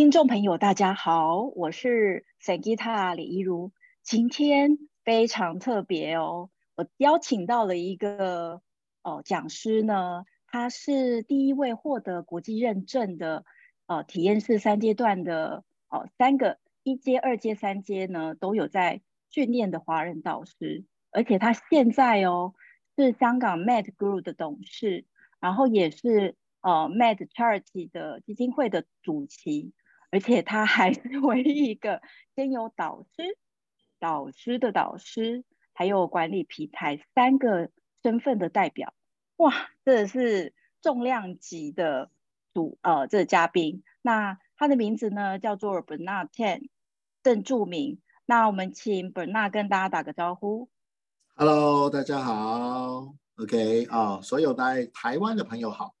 听众朋友，大家好，我是 SanGita 李怡如。今天非常特别哦，我邀请到了一个哦讲师呢，他是第一位获得国际认证的呃体验式三阶段的哦三个一阶、二阶、三阶呢都有在训练的华人导师，而且他现在哦是香港 Med Group 的董事，然后也是呃 Med Charity 的基金会的主席。而且他还是唯一一个兼有导师、导师的导师，还有管理平台三个身份的代表。哇，这是重量级的主呃这个嘉宾。那他的名字呢叫做 Bernard Tan，郑注明。那我们请 Bernard 跟大家打个招呼。Hello，大家好。OK 啊、所有在台湾的朋友好。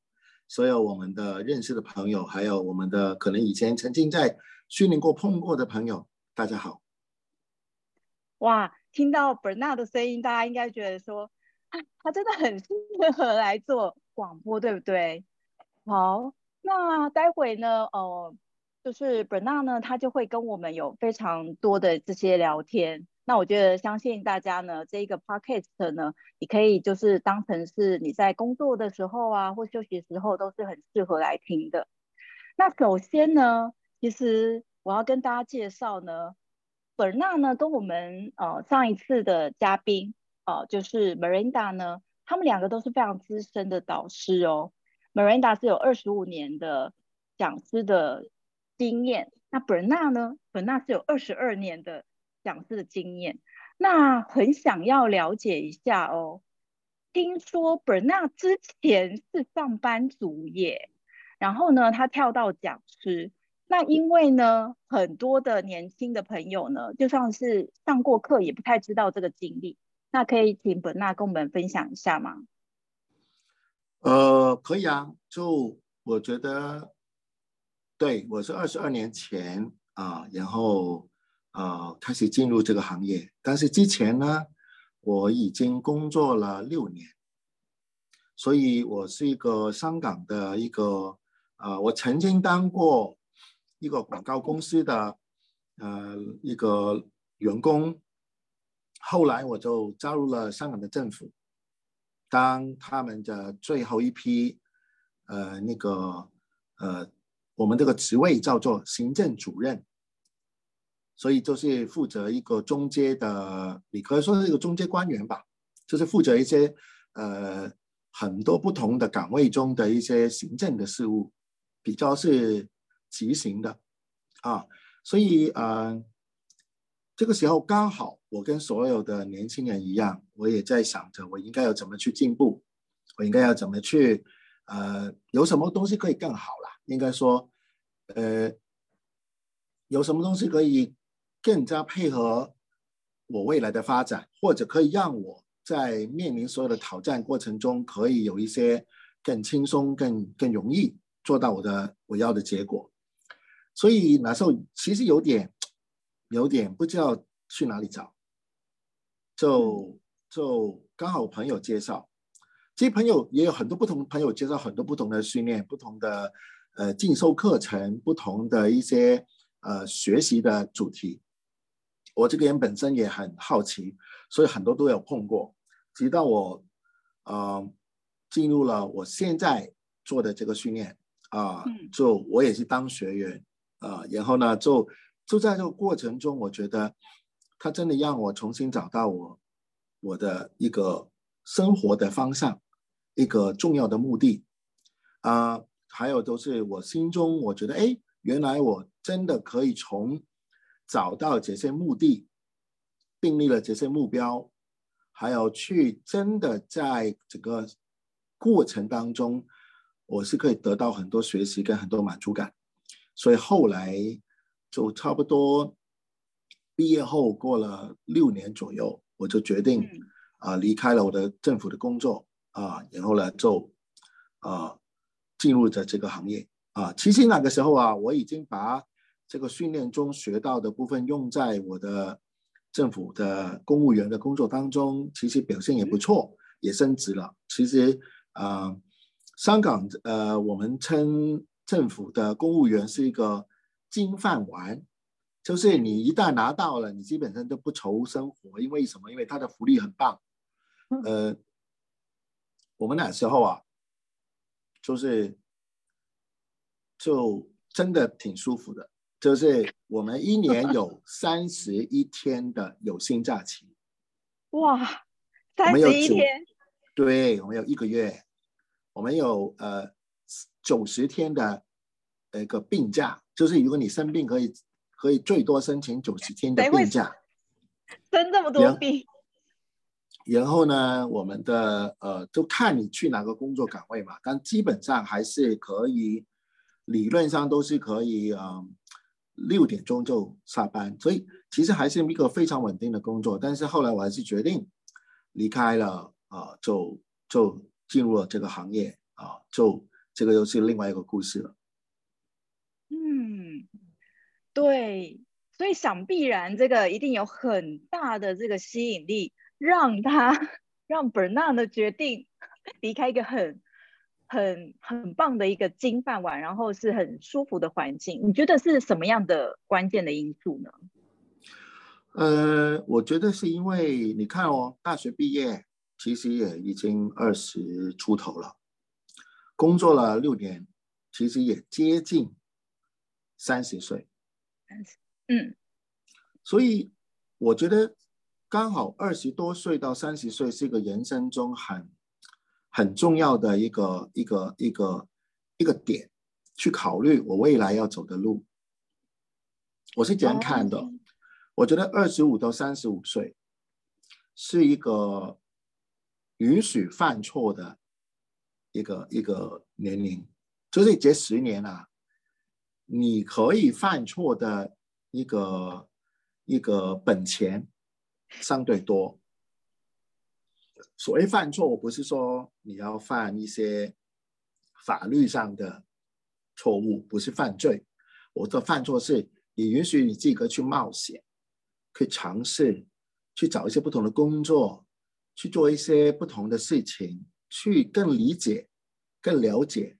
所有我们的认识的朋友，还有我们的可能以前曾经在训练过碰过的朋友，大家好。哇，听到 Bernard 的声音，大家应该觉得说，啊，他真的很适合来做广播，对不对？好，那待会呢，呃，就是 Bernard 呢，他就会跟我们有非常多的这些聊天。那我觉得，相信大家呢，这一个 podcast 呢，你可以就是当成是你在工作的时候啊，或休息时候，都是很适合来听的。那首先呢，其实我要跟大家介绍呢，Bernard 呢跟我们呃上一次的嘉宾呃就是 Miranda 呢，他们两个都是非常资深的导师哦。Miranda 是有二十五年的讲师的经验，那 Bernard 呢，Bernard 是有二十二年的。讲师的经验，那很想要了解一下哦。听说 Bernard 之前是上班族耶，然后呢，他跳到讲师。那因为呢，很多的年轻的朋友呢，就算是上过课，也不太知道这个经历。那可以请本娜跟我们分享一下吗？呃，可以啊。就我觉得，对，我是二十二年前啊，然后。呃，开始进入这个行业，但是之前呢，我已经工作了六年，所以我是一个香港的一个，呃，我曾经当过一个广告公司的，呃，一个员工，后来我就加入了香港的政府，当他们的最后一批，呃，那个，呃，我们这个职位叫做行政主任。所以就是负责一个中阶的，你可以说是一个中阶官员吧，就是负责一些呃很多不同的岗位中的一些行政的事务，比较是执行的啊。所以呃这个时候刚好我跟所有的年轻人一样，我也在想着我应该要怎么去进步，我应该要怎么去呃有什么东西可以更好啦，应该说呃有什么东西可以。更加配合我未来的发展，或者可以让我在面临所有的挑战过程中，可以有一些更轻松、更更容易做到我的我要的结果。所以那时候其实有点有点不知道去哪里找，就就刚好朋友介绍，其实朋友也有很多不同朋友介绍很多不同的训练、不同的呃进修课程、不同的一些呃学习的主题。我这个人本身也很好奇，所以很多都有碰过。直到我，呃，进入了我现在做的这个训练啊，呃，就我也是当学员啊，呃，然后呢，就就在这个过程中，我觉得他真的让我重新找到我我的一个生活的方向，一个重要的目的啊，呃，还有都是我心中我觉得，哎，原来我真的可以从。找到这些目的，订立了这些目标，还有去真的在整个过程当中，我是可以得到很多学习跟很多满足感。所以后来就差不多毕业后过了六年左右，我就决定啊、呃、离开了我的政府的工作啊，然后呢就啊进入着这个行业啊。其实那个时候啊，我已经把这个训练中学到的部分用在我的政府的公务员的工作当中，其实表现也不错，也升职了。其实啊、呃，香港呃，我们称政府的公务员是一个金饭碗，就是你一旦拿到了，你基本上都不愁生活，因为什么？因为他的福利很棒。呃，我们那时候啊，就是就真的挺舒服的，就是我们一年有三十一天的有薪假期。哇，三十一天？对，我们有一个月，我们有呃九十天的一个病假，就是如果你生病，可以可以最多申请九十天的病假。生这么多病？然后呢，我们的呃，就看你去哪个工作岗位嘛，但基本上还是可以，理论上都是可以，嗯、呃，六点钟就下班，所以其实还是一个非常稳定的工作。但是后来我还是决定离开了。啊，就就进入了这个行业啊，就这个又是另外一个故事了。嗯，对，所以想必然这个一定有很大的这个吸引力，让他 让 Bernard 的决定离开一个很很很棒的一个金饭碗，然后是很舒服的环境。你觉得是什么样的关键的因素呢？呃，我觉得是因为你看哦，大学毕业。其实也已经二十出头了，工作了六年，其实也接近三十岁。嗯，所以我觉得刚好二十多岁到三十岁是一个人生中很很重要的一个一个一个一个点，去考虑我未来要走的路。我是这样看的，哦，我觉得二十五到三十五岁是一个。允许犯错的一个一个年龄，就是这十年啊，你可以犯错的一个一个本钱相对多。所谓犯错，我不是说你要犯一些法律上的错误，不是犯罪。我的犯错是你允许你自己去冒险，去尝试，去找一些不同的工作。去做一些不同的事情，去更理解、更了解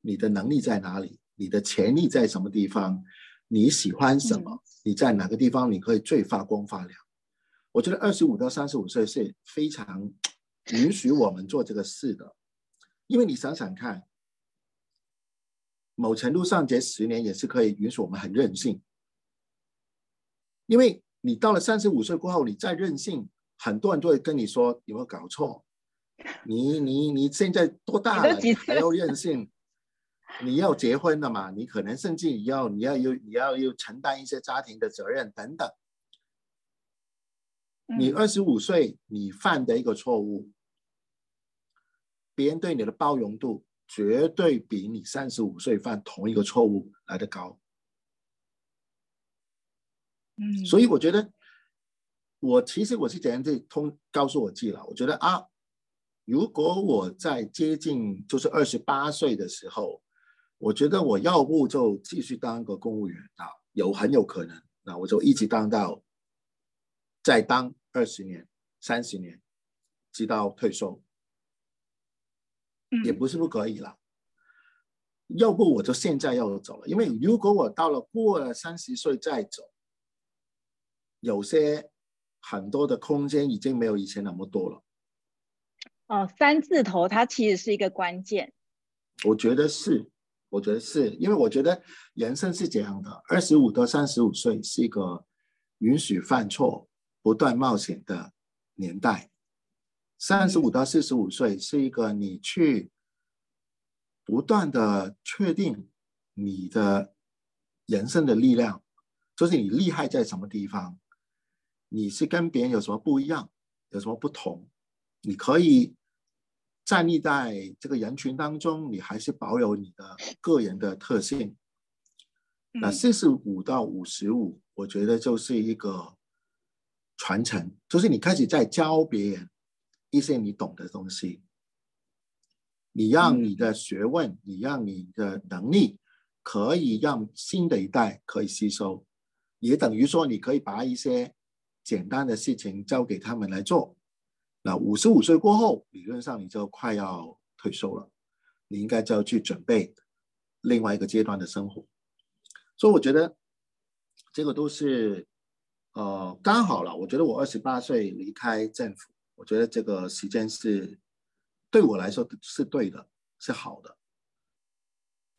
你的能力在哪里，你的潜力在什么地方，你喜欢什么，你在哪个地方你可以最发光发亮。我觉得二十五到三十五岁是非常允许我们做这个事的，因为你想想看，某程度上这十年也是可以允许我们很任性，因为你到了三十五岁过后，你再任性。很多人都会跟你说有没有搞错？你你你现在多大了？你还要任性？你要结婚了嘛？你可能甚至要你要有你要有承担一些家庭的责任等等。你二十五岁你犯的一个错误，别人对你的包容度绝对比你三十五岁犯同一个错误来得高。嗯，所以我觉得。我其实我是怎样去通告诉我自己了，我觉得啊，如果我在接近就是二十八岁的时候，我觉得我要不就继续当个公务员啊，有很有可能，那我就一直当到再当二十年、三十年，直到退休，也不是不可以了。要不我就现在要走了，因为如果我到了过了三十岁再走，有些。很多的空间已经没有以前那么多了。哦，三字头它其实是一个关键。我觉得是，我觉得是因为我觉得人生是这样的：二十五到三十五岁是一个允许犯错、不断冒险的年代；三十五到四十五岁是一个你去不断的确定你的人生的力量，就是你厉害在什么地方。你是跟别人有什么不一样，有什么不同？你可以站立在这个人群当中，你还是保有你的个人的特性。那四十五到五十五，我觉得就是一个传承，就是你开始在教别人一些你懂的东西，你让你的学问，你让你的能力，可以让新的一代可以吸收，也等于说你可以把一些。简单的事情交给他们来做。那五十五岁过后，理论上你就快要退休了，你应该就要去准备另外一个阶段的生活。所以我觉得这个都是呃刚好了。我觉得我二十八岁离开政府，我觉得这个时间是对我来说是对的，是好的。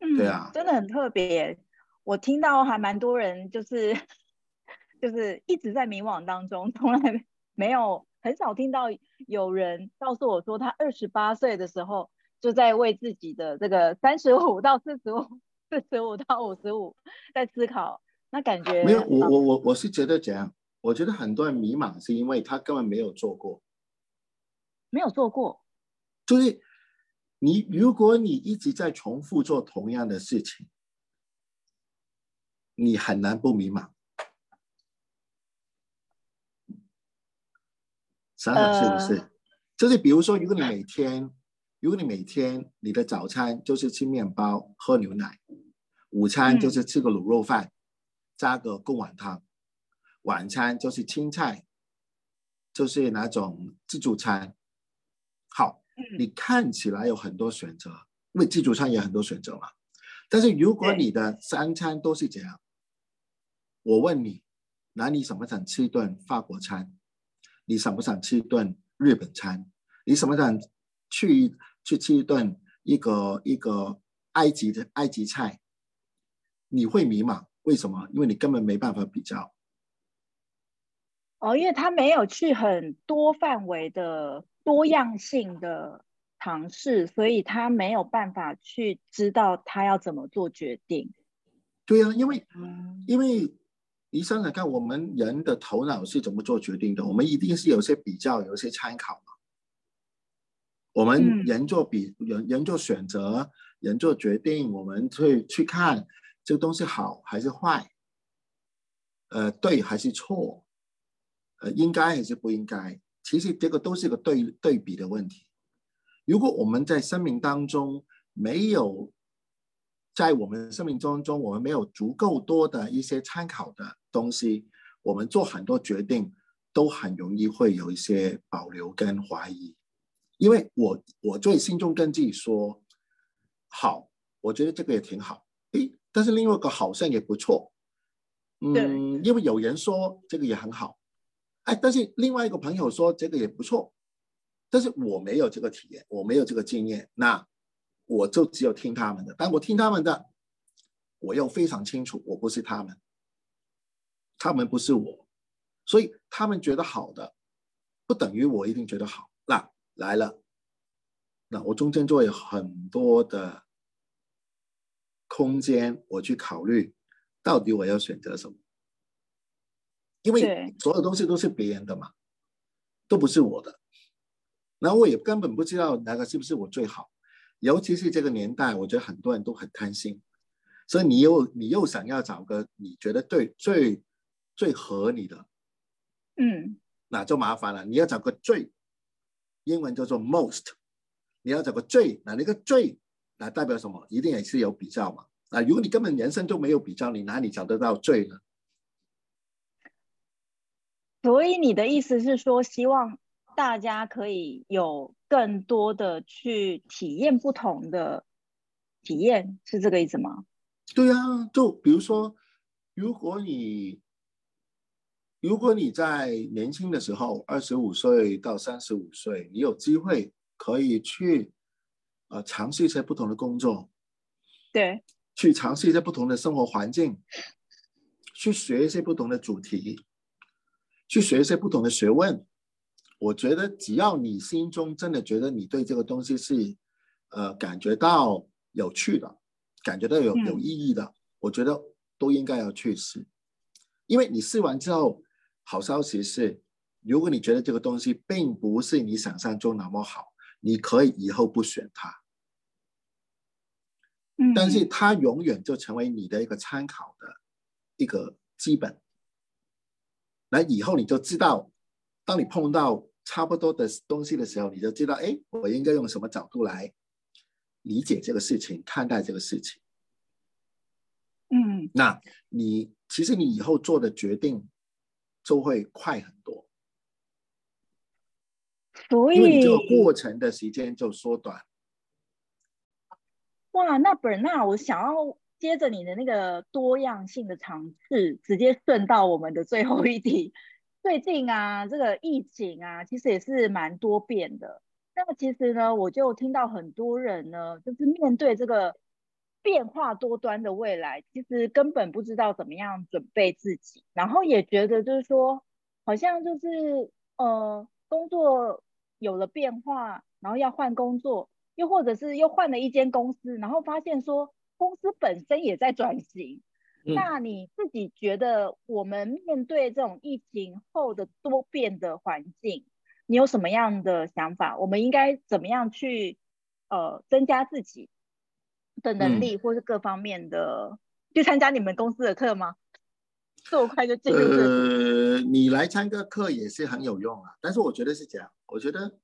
嗯，对啊，真的很特别。我听到还蛮多人就是就是一直在迷惘当中，从来没有很少听到有人告诉我说他二十八岁的时候就在为自己的这个三十五到四十五、四十五到五十五在思考。那感觉没有，我我我我是觉得这样，我觉得很多人迷茫是因为他根本没有做过，没有做过，就是。你如果你一直在重复做同样的事情，你很难不迷茫。想想是不是？呃、就是比如说，如果你每天，如果你每天你的早餐就是吃面包、喝牛奶，午餐就是吃个卤肉饭，嗯、加个贡丸汤，晚餐就是青菜，就是那种自助餐，好。你看起来有很多选择，因为自助餐也很多选择嘛。但是如果你的三餐都是这样，我问你，那你想不想吃一顿法国餐？你想不想吃一顿日本餐？你想不想去去吃一顿一个一个埃及的埃及菜？你会迷茫，为什么？因为你根本没办法比较。哦，因为他没有去很多范围的。多样性的尝试，所以他没有办法去知道他要怎么做决定。对呀、啊，因为，嗯、因为你想想看，我们人的头脑是怎么做决定的？我们一定是有些比较，有些参考嘛。我们人做比人，人做选择，人做决定，我们去去看这个东西好还是坏，呃，对还是错，呃，应该还是不应该。其实这个都是个对对比的问题。如果我们在生命当中没有，在我们生命当中我们没有足够多的一些参考的东西，我们做很多决定都很容易会有一些保留跟怀疑。因为我我最心中跟自己说，好，我觉得这个也挺好，诶，但是另外一个好像也不错，嗯，因为有人说这个也很好。哎，但是另外一个朋友说这个也不错，但是我没有这个体验，我没有这个经验，那我就只有听他们的。但我听他们的，我又非常清楚，我不是他们，他们不是我，所以他们觉得好的，不等于我一定觉得好。那来了，那我中间就会有很多的空间，我去考虑到底我要选择什么。因为所有东西都是别人的嘛，都不是我的，然后我也根本不知道哪个是不是我最好，尤其是这个年代，我觉得很多人都很贪心，所以你又你又想要找个你觉得对最最合你的，嗯，那就麻烦了。你要找个最，英文叫做 most，你要找个最，那那个最，那代表什么？一定也是有比较嘛。啊，如果你根本人生都没有比较，你哪里找得到罪呢？所以你的意思是说，希望大家可以有更多的去体验不同的体验，是这个意思吗？对啊，就比如说，如果你如果你在年轻的时候，二十五岁到三十五岁，你有机会可以去呃尝试一些不同的工作，对，去尝试一些不同的生活环境，去学一些不同的主题。去学一些不同的学问，我觉得只要你心中真的觉得你对这个东西是，呃，感觉到有趣的，感觉到有有意义的，嗯、我觉得都应该要去试。因为你试完之后，好消息是，如果你觉得这个东西并不是你想象中那么好，你可以以后不选它。嗯，但是它永远就成为你的一个参考的一个基本。那以后你就知道，当你碰到差不多的东西的时候，你就知道，哎，我应该用什么角度来理解这个事情，看待这个事情。嗯，那你其实你以后做的决定就会快很多，所以这个过程的时间就缩短。哇，那 Bernard，我想要接着你的那个多样性的尝试，直接顺到我们的最后一题。最近啊，这个疫情啊，其实也是蛮多变的。那其实呢，我就听到很多人呢，就是面对这个变化多端的未来，其实根本不知道怎么样准备自己，然后也觉得就是说，好像就是呃，工作有了变化，然后要换工作，又或者是又换了一间公司，然后发现说公司本身也在转型。嗯。那你自己觉得，我们面对这种疫情后的多变的环境，你有什么样的想法？我们应该怎么样去呃增加自己的能力，或是各方面的？嗯、去参加你们公司的课吗？这么快就进入？呃，你来参加课也是很有用啊。但是我觉得是这样，我觉得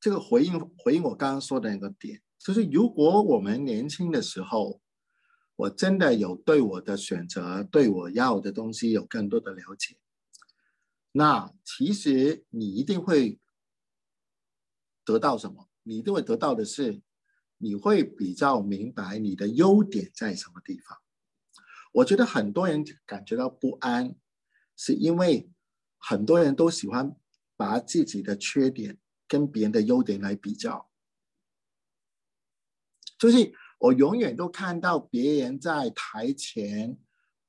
这个回应回应我刚刚说的那个点，就是如果我们年轻的时候，我真的有对我的选择、对我要的东西有更多的了解。那其实你一定会得到什么？你一定会得到的是，你会比较明白你的优点在什么地方。我觉得很多人感觉到不安，是因为很多人都喜欢把自己的缺点跟别人的优点来比较。就是我永远都看到别人在台前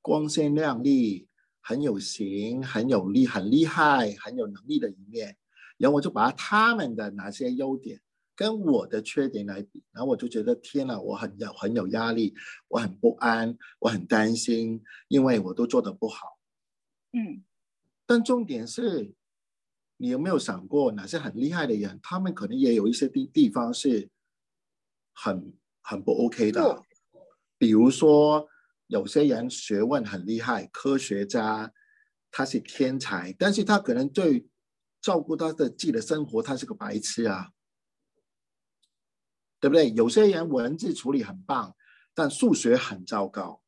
光鲜亮丽。很有型，很有力，很厉害，很有能力的一面，然后我就把他们的哪些优点跟我的缺点来比，然后我就觉得天呐，我很有很有压力，我很不安，我很担心，因为我都做得不好。嗯，但重点是，你有没有想过，哪些很厉害的人，他们可能也有一些地地方是很很不 OK 的，嗯、比如说。有些人学问很厉害，科学家，他是天才，但是他可能对照顾他的自己的生活，他是个白痴啊，对不对？有些人文字处理很棒，但数学很糟糕。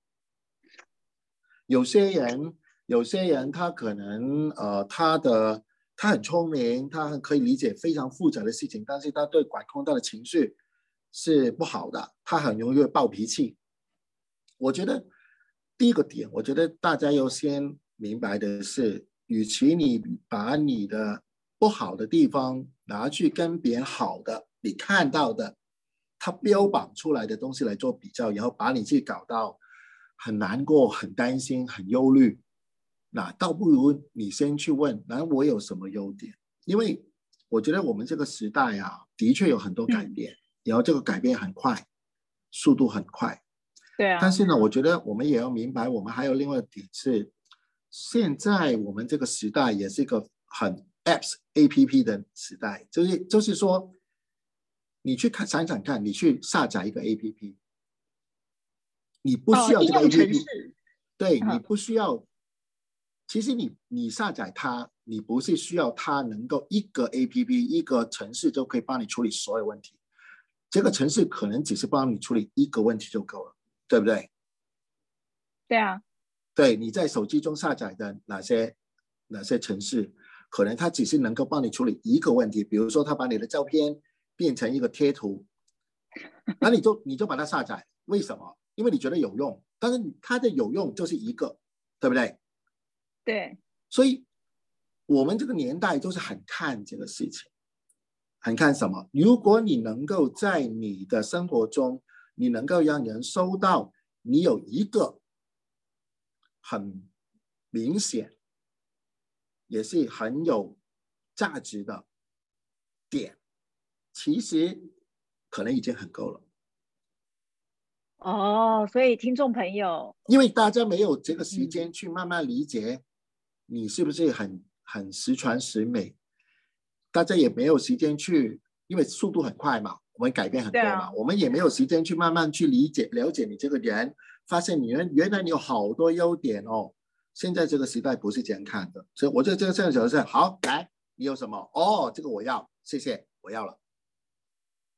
有些人，有些人他可能呃，他的他很聪明，他很可以理解非常复杂的事情，但是他对管控他的情绪是不好的，他很容易会暴脾气。我觉得。第一个点，我觉得大家要先明白的是，与其你把你的不好的地方拿去跟别人好的，你看到的他标榜出来的东西来做比较，然后把你自己搞到很难过、很担心、很忧虑，那倒不如你先去问，那我有什么优点？因为我觉得我们这个时代啊，的确有很多改变，然后这个改变很快，速度很快。对啊，但是呢，我觉得我们也要明白，我们还有另外一点是，现在我们这个时代也是一个很 apps A P P 的时代，就是就是说，你去看想想看，你去下载一个 A P P，你不需要这个 A P P，哦，对，你不需要，其实你你下载它，你不是需要它能够一个 A P P 一个城市就可以帮你处理所有问题，这个城市可能只是帮你处理一个问题就够了。对不对？对啊，对，你在手机中下载的哪些哪些城市，可能它只是能够帮你处理一个问题，比如说它把你的照片变成一个贴图，那你就你就把它下载，为什么？因为你觉得有用，但是它的有用就是一个，对不对？对，所以我们这个年代都是很看这个事情，很看什么？如果你能够在你的生活中。你能够让人收到你有一个很明显，也是很有价值的点，其实可能已经很够了。哦，所以听众朋友，因为大家没有这个时间去慢慢理解你是不是很很十全十美，大家也没有时间去，因为速度很快嘛。我们改变很多嘛，啊、我们也没有时间去慢慢去理解、了解你这个人，发现你原原来你有好多优点哦。现在这个时代不是这样看的，所以我觉得这个这样子是好。来，你有什么？哦，这个我要，谢谢，我要了。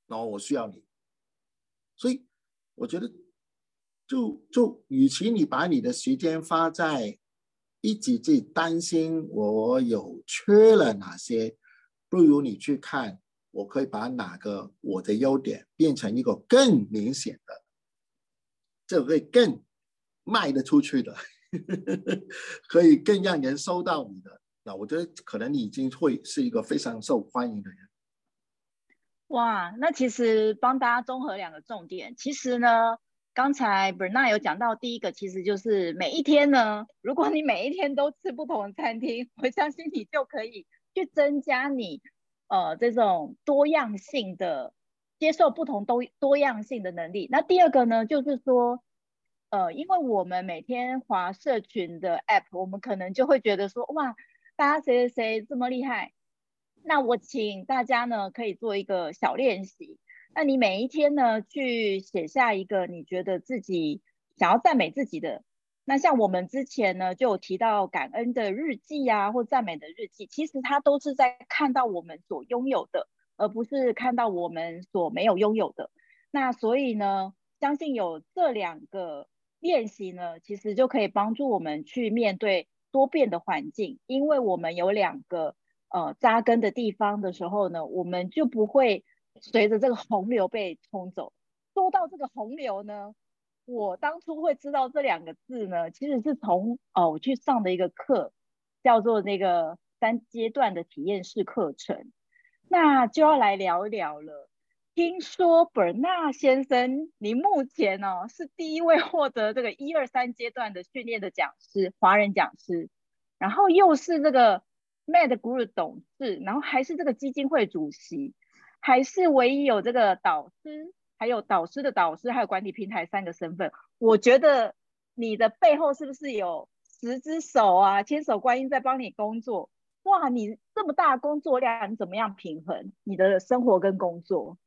然后我需要你，所以我觉得就，就就与其你把你的时间花在一直去担心我有缺了哪些，不如你去看。我可以把哪个我的优点变成一个更明显的这会更卖得出去的，可以更让人收到你的。那我觉得可能你已经会是一个非常受欢迎的人。哇，那其实帮大家综合两个重点，其实呢，刚才 Bernard 有讲到第一个，其实就是每一天呢，如果你每一天都吃不同的餐厅，我相信你就可以去增加你呃这种多样性的接受不同多多样性的能力。那第二个呢，就是说，呃，因为我们每天划社群的 App，我们可能就会觉得说，哇，大家谁谁谁这么厉害。那我请大家呢，可以做一个小练习。那你每一天呢，去写下一个你觉得自己想要赞美自己的。那像我们之前呢，就有提到感恩的日记啊，或赞美的日记，其实它都是在看到我们所拥有的，而不是看到我们所没有拥有的。那所以呢，相信有这两个练习呢，其实就可以帮助我们去面对多变的环境，因为我们有两个。呃，扎根的地方的时候呢，我们就不会随着这个洪流被冲走。说到这个洪流呢，我当初会知道这两个字呢，其实是从哦我去上的一个课，叫做那个三阶段的体验式课程。那就要来聊一聊了。听说 Bernard 先生，您目前哦是第一位获得这个一二三阶段的训练的讲师，华人讲师，然后又是这个。Mad Guru 董事，然后还是这个基金会主席，还是唯一有这个导师，还有导师的导师，还有管理平台三个身份。我觉得你的背后是不是有十只手啊，千手观音在帮你工作？哇，你这么大工作量，你怎么样平衡你的生活跟工作？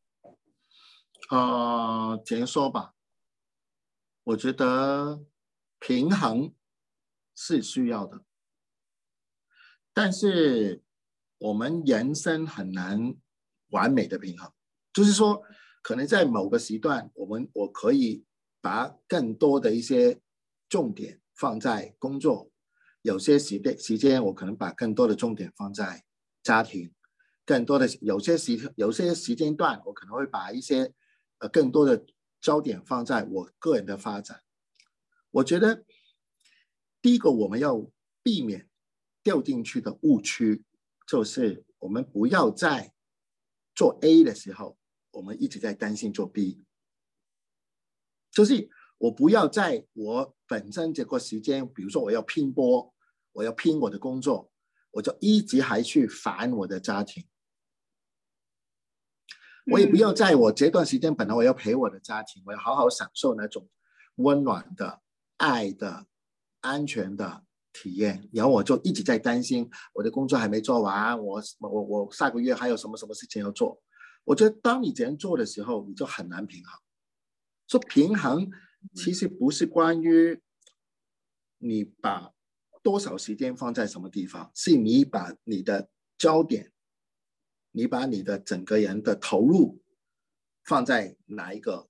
呃，简说吧，我觉得平衡是需要的。但是我们人生很难完美的平衡，就是说，可能在某个时段，我们我可以把更多的一些重点放在工作，有些时的时间我可能把更多的重点放在家庭，更多的有些时有些时间段，我可能会把一些呃更多的焦点放在我个人的发展。我觉得第一个我们要避免。掉进去的误区，就是我们不要在做 A 的时候，我们一直在担心做 B。就是我不要在我本身这个时间，比如说我要拼搏，我要拼我的工作，我就一直还去烦我的家庭。我也不要在我这段时间，本来我要陪我的家庭，我要好好享受那种温暖的、爱的、安全的。体验，然后我就一直在担心我的工作还没做完，我我我下个月还有什么什么事情要做。我觉得当你这样做的时候，你就很难平衡。说平衡其实不是关于你把多少时间放在什么地方，是你把你的焦点，你把你的整个人的投入放在哪一个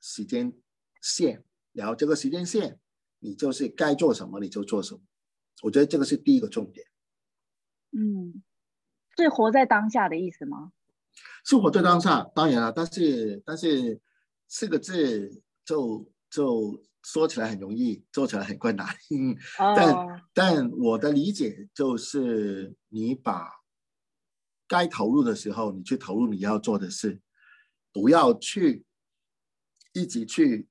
时间线，然后这个时间线。你就是该做什么你就做什么，我觉得这个是第一个重点。嗯，是活在当下的意思吗？是活在当下，当然了，但是但是四个字就就说起来很容易，做起来很困难。哦、但但我的理解就是，你把该投入的时候，你去投入你要做的事，不要去一直去。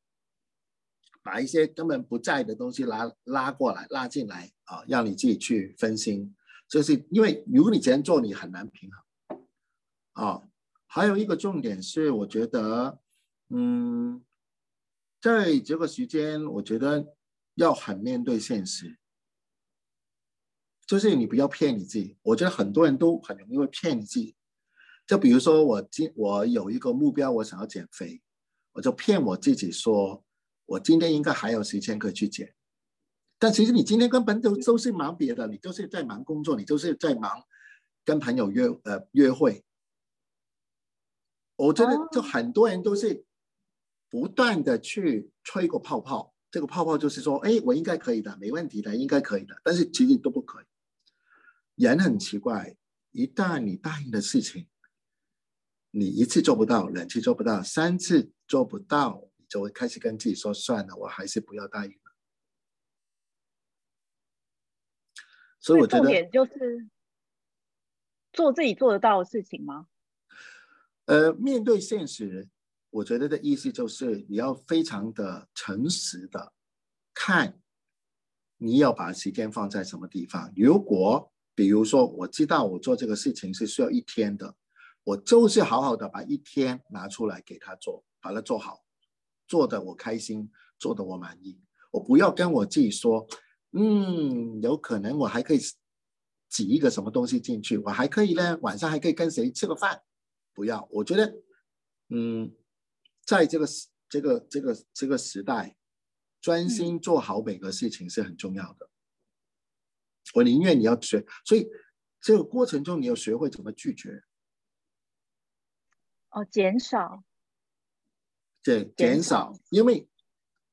把一些根本不在的东西拉拉过来，拉进来啊，让你自己去分心。就是因为如果你这样做，你很难平衡。啊，还有一个重点是，我觉得，嗯，在这个时间，我觉得要很面对现实。就是你不要骗你自己。我觉得很多人都很容易会骗你自己。就比如说我今我有一个目标，我想要减肥，我就骗我自己说。我今天应该还有时间可以去减，但其实你今天根本都都是忙别的，你都是在忙工作，你都是在忙跟朋友约呃约会。我觉得就很多人都是不断的去吹个泡泡，这个泡泡就是说，哎，我应该可以的，没问题的，应该可以的，但是其实都不可以。人很奇怪，一旦你答应的事情，你一次做不到，两次做不到，三次做不到。就会开始跟自己说：算了，我还是不要答应了。所以我觉得，重点就是做自己做得到的事情吗？呃，面对现实，我觉得的意思就是你要非常的诚实的看，你要把时间放在什么地方。如果比如说我知道我做这个事情是需要一天的，我就是好好的把一天拿出来给他做，把它做好，做的我开心，做的我满意。我不要跟我自己说，嗯，有可能我还可以挤一个什么东西进去，我还可以呢，晚上还可以跟谁吃个饭。不要，我觉得，嗯，在这个这个这个这个时代，专心做好每个事情是很重要的。嗯、我宁愿你要学，所以这个过程中你要学会怎么拒绝。哦，减少。对，减少，因为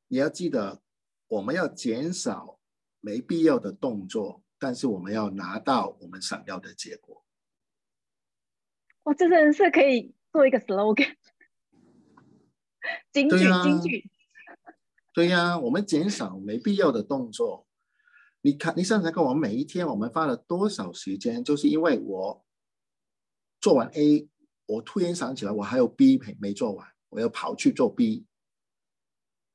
你要记得，我们要减少没必要的动作，但是我们要拿到我们想要的结果。哇，这真的是可以做一个 slogan，金句，金句。对呀，我们减少没必要的动作。你看，你想想看，我们每一天我们花了多少时间？就是因为我做完 A，我突然想起来我还有 B 没没做完，我要跑去做 B。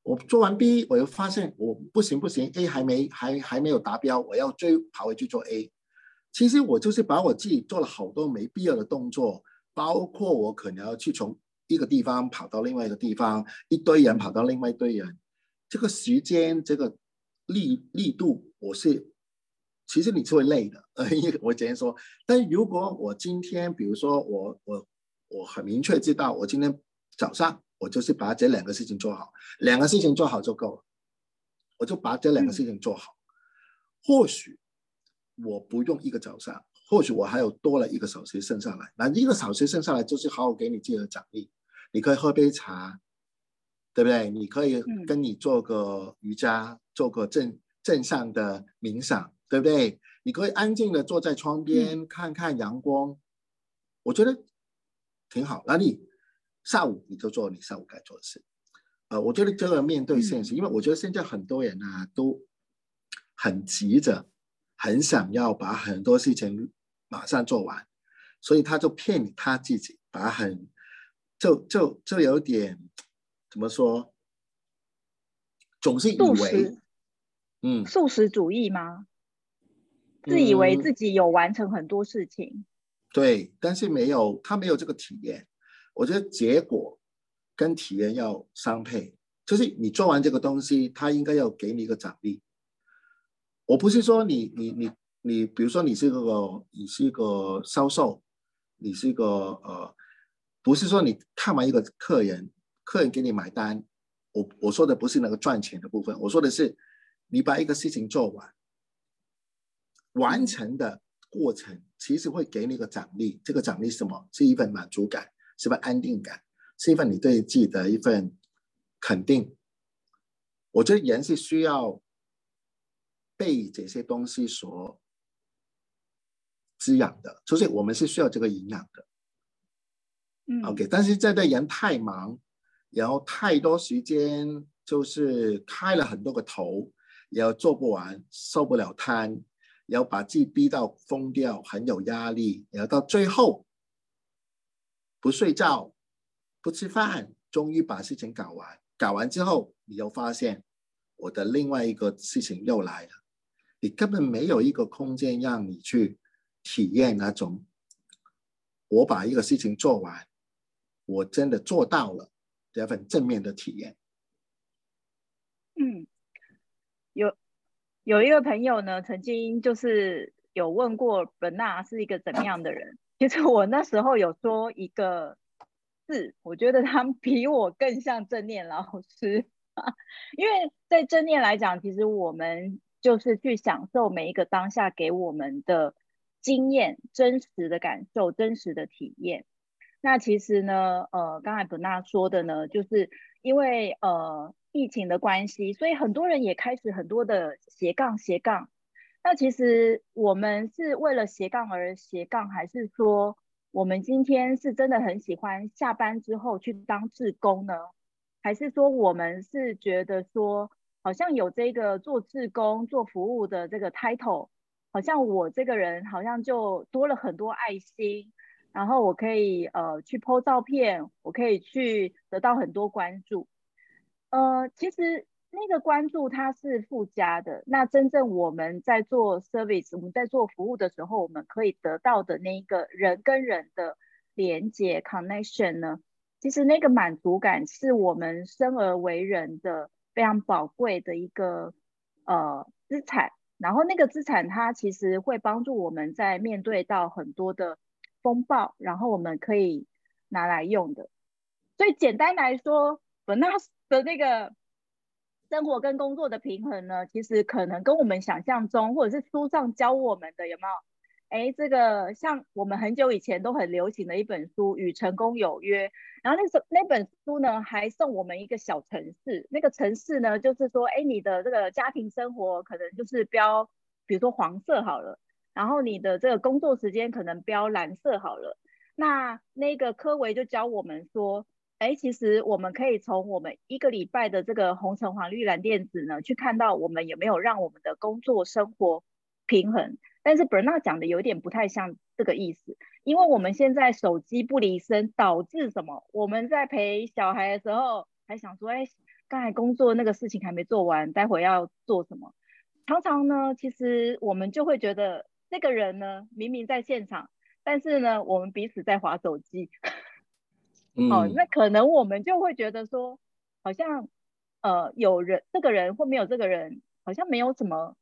我做完 B，我又发现我不行不行，A 还没还还没有达标，我要追跑回去做 A。其实我就是把我自己做了好多没必要的动作，包括我可能要去从一个地方跑到另外一个地方，一堆人跑到另外一堆人，这个时间这个力力度，我是其实你是会累的，呃，我直接说。但如果我今天，比如说我我我很明确知道，我今天早上我就是把这两个事情做好，两个事情做好就够了，我就把这两个事情做好，或许。我不用一个早上，或许我还有多了一个小时剩下来。那一个小时剩下来就是好好给你自己的奖励。你可以喝杯茶，对不对？你可以跟你做个瑜伽，嗯、做个正正向的冥想，对不对？你可以安静的坐在窗边、嗯、看看阳光，我觉得挺好。那你下午你就做你下午该做的事。呃，我觉得这个面对现实，嗯、因为我觉得现在很多人啊都很急着。很想要把很多事情马上做完，所以他就骗他自己，把很就就就有点怎么说，总是以为嗯，素食主义吗？自以为自己有完成很多事情，嗯，对，但是没有他没有这个体验。我觉得结果跟体验要相配，就是你做完这个东西，他应该要给你一个奖励。我不是说你你你你，比如说你是一个你是一个销售，你是一个呃，不是说你看完一个客人，客人给你买单，我我说的不是那个赚钱的部分，我说的是你把一个事情做完，完成的过程其实会给你一个奖励，这个奖励是什么？是一份满足感，是一份安定感，是一份你对自己的一份肯定。我觉得人是需要。被这些东西所滋养的，所以我们是需要这个营养的。嗯，OK，但是这代人太忙，然后太多时间，就是开了很多个头，然后做不完，受不了摊，然后把自己逼到疯掉，很有压力，然后到最后不睡觉、不吃饭，终于把事情搞完。搞完之后，你又发现我的另外一个事情又来了。你根本没有一个空间让你去体验那种，我把一个事情做完，我真的做到了这份正面的体验。嗯，有有一个朋友呢，曾经就是有问过本纳是一个怎么样的人。其实我那时候有说一个字，我觉得他比我更像正念老师，因为在正念来讲，其实我们。就是去享受每一个当下给我们的经验、真实的感受、真实的体验。那其实呢，呃，刚才本娜说的呢，就是因为呃疫情的关系，所以很多人也开始很多的斜杠斜杠。那其实我们是为了斜杠而斜杠，还是说我们今天是真的很喜欢下班之后去当志工呢？还是说我们是觉得说，好像有这个做志工、做服务的这个 title，好像我这个人好像就多了很多爱心，然后我可以呃去 po 照片，我可以去得到很多关注。呃，其实那个关注它是附加的，那真正我们在做 service，我们在做服务的时候，我们可以得到的那一个人跟人的连接 connection 呢？其实那个满足感是我们生而为人的非常宝贵的一个呃资产，然后那个资产它其实会帮助我们在面对到很多的风暴，然后我们可以拿来用的。所以简单来说，Bernard 的那个生活跟工作的平衡呢，其实可能跟我们想象中或者是书上教我们的有没有？哎，这个像我们很久以前都很流行的一本书《与成功有约》，然后那时候那本书呢还送我们一个小程式，那个程式呢就是说，哎，你的这个家庭生活可能就是标，比如说黄色好了，然后你的这个工作时间可能标蓝色好了。那那个柯维就教我们说，哎，其实我们可以从我们一个礼拜的这个红橙黄绿蓝靛紫呢，去看到我们有没有让我们的工作生活平衡。但是 Bernard 讲的有点不太像这个意思，因为我们现在手机不离身，导致什么？我们在陪小孩的时候还想说，哎，刚才工作那个事情还没做完，待会要做什么？常常呢，其实我们就会觉得这个人呢，明明在现场，但是呢，我们彼此在划手机。嗯、哦，那可能我们就会觉得说，好像呃，有人这个人或没有这个人，好像没有什么。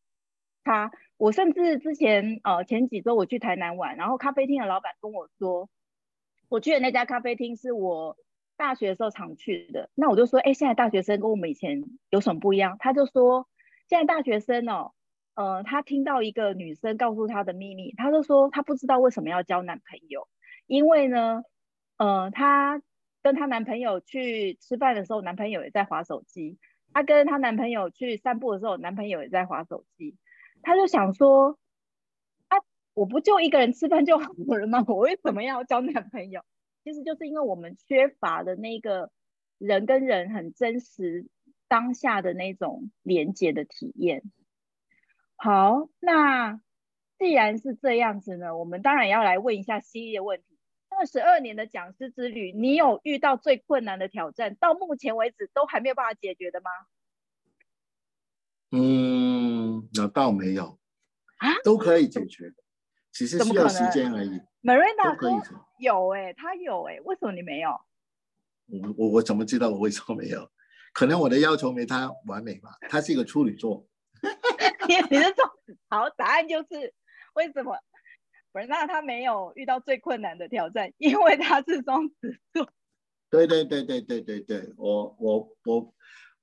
他，我甚至之前呃前几周我去台南玩，然后咖啡厅的老板跟我说，我去的那家咖啡厅是我大学的时候常去的。那我就说，哎，现在大学生跟我们以前有什么不一样？他就说，现在大学生哦，呃，他听到一个女生告诉他的秘密，他就说他不知道为什么要交男朋友，因为呢，呃，她跟她男朋友去吃饭的时候，男朋友也在划手机；她跟她男朋友去散步的时候，男朋友也在划手机。她就想说，啊，我不就一个人吃饭就好了吗？我为什么要交男朋友？其实就是因为我们缺乏的那个人跟人很真实当下的那种连接的体验。好，那既然是这样子呢，我们当然要来问一下犀利的问题。二十二年的讲师之旅，你有遇到最困难的挑战，到目前为止都还没有办法解决的吗？嗯，那倒没有啊，都可以解决，只是需要时间而已。Marina 可以有哎、欸，他有哎、欸，为什么你没有？我我我怎么知道我为什么没有？可能我的要求没他完美吧。他是一个处女座。你你是说好？答案就是为什么 Miranda 他没有遇到最困难的挑战？因为他是双子座。对对对对对对对，我我我。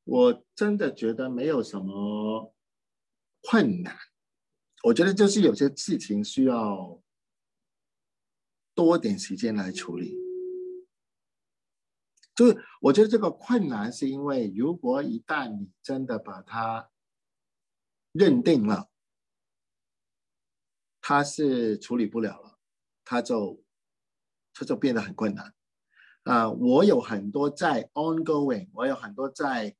我真的觉得没有什么困难，我觉得就是有些事情需要多点时间来处理。就是我觉得这个困难是因为，如果一旦你真的把它认定了，他是处理不了了，他就他就变得很困难。啊，我有很多在 ongoing，我有很多在。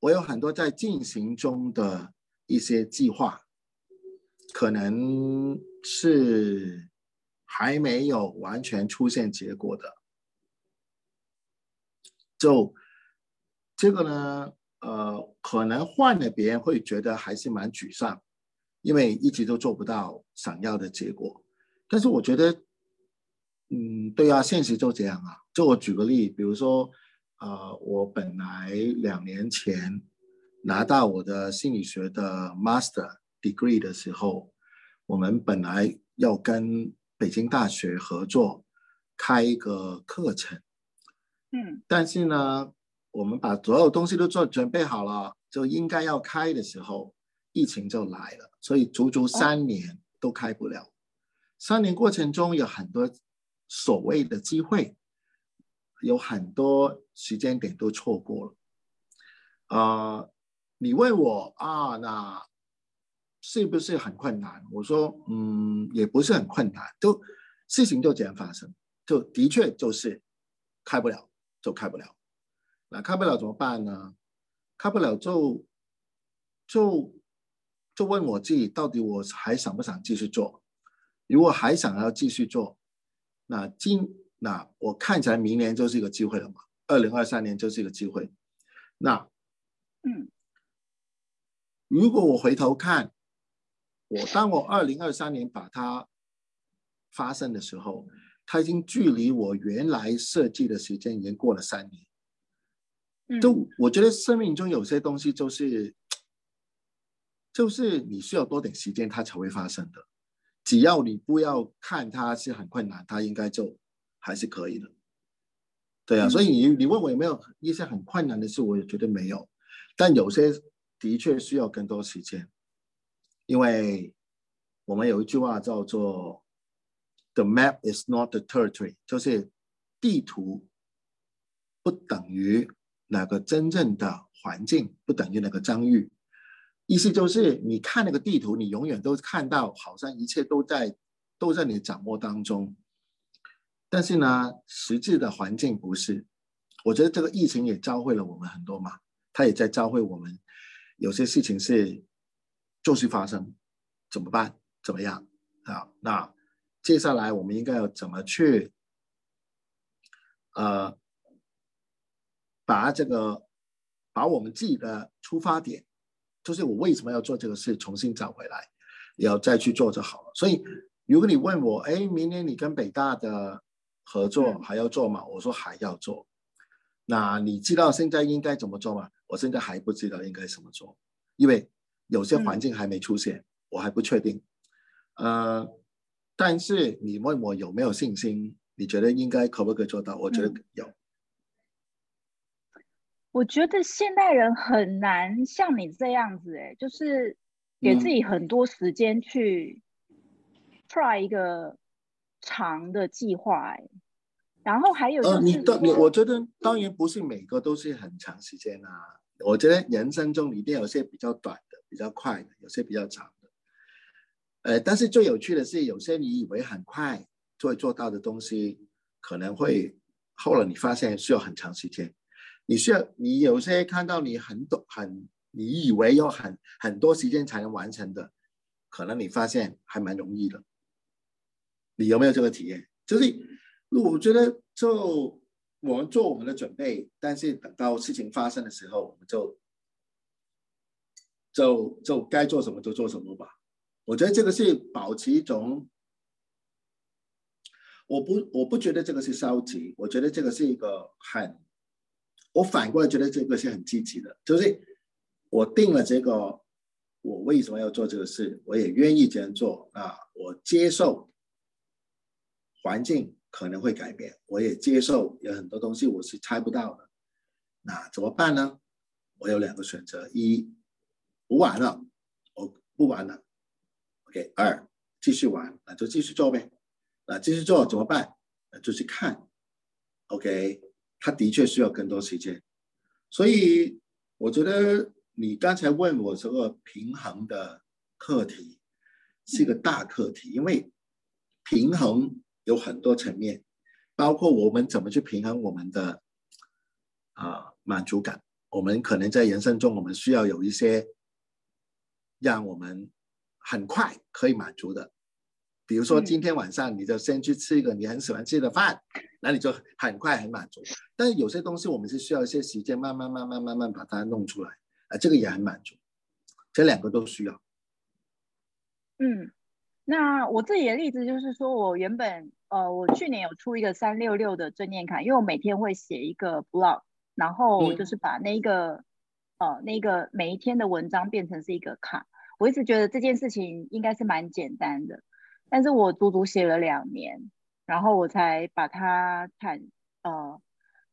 我有很多在进行中的一些计划，可能是还没有完全出现结果的。就这个呢，呃，可能换了别人会觉得还是蛮沮丧，因为一直都做不到想要的结果。但是我觉得，嗯，对啊，现实就这样啊。就我举个例，比如说。呃，我本来两年前拿到我的心理学的 Master Degree 的时候，我们本来要跟北京大学合作开一个课程，嗯，但是呢，我们把所有东西都做准备好了，就应该要开的时候，疫情就来了，所以足足三年都开不了。三年过程中有很多所谓的机会。有很多时间点都错过了，啊、你问我啊，那是不是很困难？我说，嗯，也不是很困难，就事情就这样发生，就的确就是开不了，就开不了。那开不了怎么办呢？开不了就就就问我自己，到底我还想不想继续做？如果还想要继续做，那今那我看起来明年就是一个机会了嘛，二零二三年就是一个机会。那嗯，如果我回头看，我当我二零二三年把它发生的时候，它已经距离我原来设计的时间已经过了三年。就我觉得生命中有些东西就是，就是你需要多点时间，它才会发生的。只要你不要看它是很困难，它应该就还是可以的。对啊，所以你你问我有没有一些很困难的事，我也觉得没有。但有些的确需要更多时间，因为我们有一句话叫做 “The map is not the territory”，就是地图不等于。那个真正的环境不等于那个疆域，意思就是你看那个地图，你永远都看到好像一切都在都在你掌握当中，但是呢，实际的环境不是。我觉得这个疫情也教会了我们很多嘛，它也在教会我们有些事情是就是发生，怎么办？怎么样？啊，那接下来我们应该要怎么去？呃。把这个，把我们自己的出发点，就是我为什么要做这个事，重新找回来，要再去做就好了。所以，如果你问我，哎，明年你跟北大的合作还要做吗？我说还要做。那你知道现在应该怎么做吗？我现在还不知道应该怎么做，因为有些环境还没出现，我还不确定。呃，但是你问我有没有信心？你觉得应该可不可以做到？我觉得有。我觉得现代人很难像你这样子，哎，就是给自己很多时间去 try 一个长的计划，哎，然后还有就是，呃，你的你，我觉得当然不是每个都是很长时间啊。我觉得人生中一定有些比较短的，比较快的，有些比较长的。呃，但是最有趣的是，有些你以为很快就会做到的东西，可能会后来你发现需要很长时间。你需要，你有些看到你很懂，很你以为有很很多时间才能完成的，可能你发现还蛮容易的。你有没有这个体验？就是我觉得，就我们做我们的准备，但是等到事情发生的时候，我们就就就该做什么就做什么吧。我觉得这个是保持一种，我不我不觉得这个是消极，我觉得这个是一个很。我反过来觉得这个是很积极的，就是我定了这个，我为什么要做这个事，我也愿意这样做啊，我接受环境可能会改变，我也接受有很多东西我是猜不到的，那怎么办呢？我有两个选择：一，不玩了，我不玩了；OK，二，继续玩，那就继续做呗。那继续做怎么办？那就去看，OK。他的确需要更多时间，所以我觉得你刚才问我这个平衡的课题是一个大课题，因为平衡有很多层面，包括我们怎么去平衡我们的啊满足感。我们可能在人生中，我们需要有一些让我们很快可以满足的。比如说今天晚上你就先去吃一个你很喜欢吃的饭，那你就很快很满足。但是有些东西我们是需要一些时间，慢慢慢慢慢慢把它弄出来，啊，这个也很满足。这两个都需要。嗯，那我自己的例子就是说，我原本呃，我去年有出一个三六六的正念卡，因为我每天会写一个 blog，然后就是把那个、嗯、呃那个每一天的文章变成是一个卡。我一直觉得这件事情应该是蛮简单的。但是我足足写了两年，然后我才把它产呃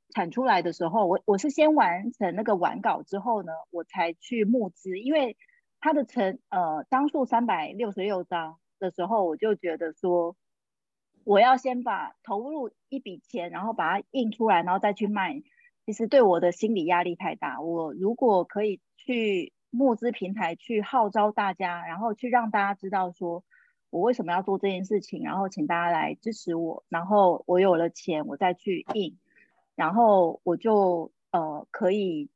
产出来的时候，我我是先完成那个完稿之后呢，我才去募资，因为它的成呃张数三百六十六张的时候，我就觉得说我要先把投入一笔钱，然后把它印出来，然后再去卖，其实对我的心理压力太大。我如果可以去募资平台去号召大家，然后去让大家知道说。我为什么要做这件事情？然后请大家来支持我，然后我有了钱，我再去印。然后我就呃可以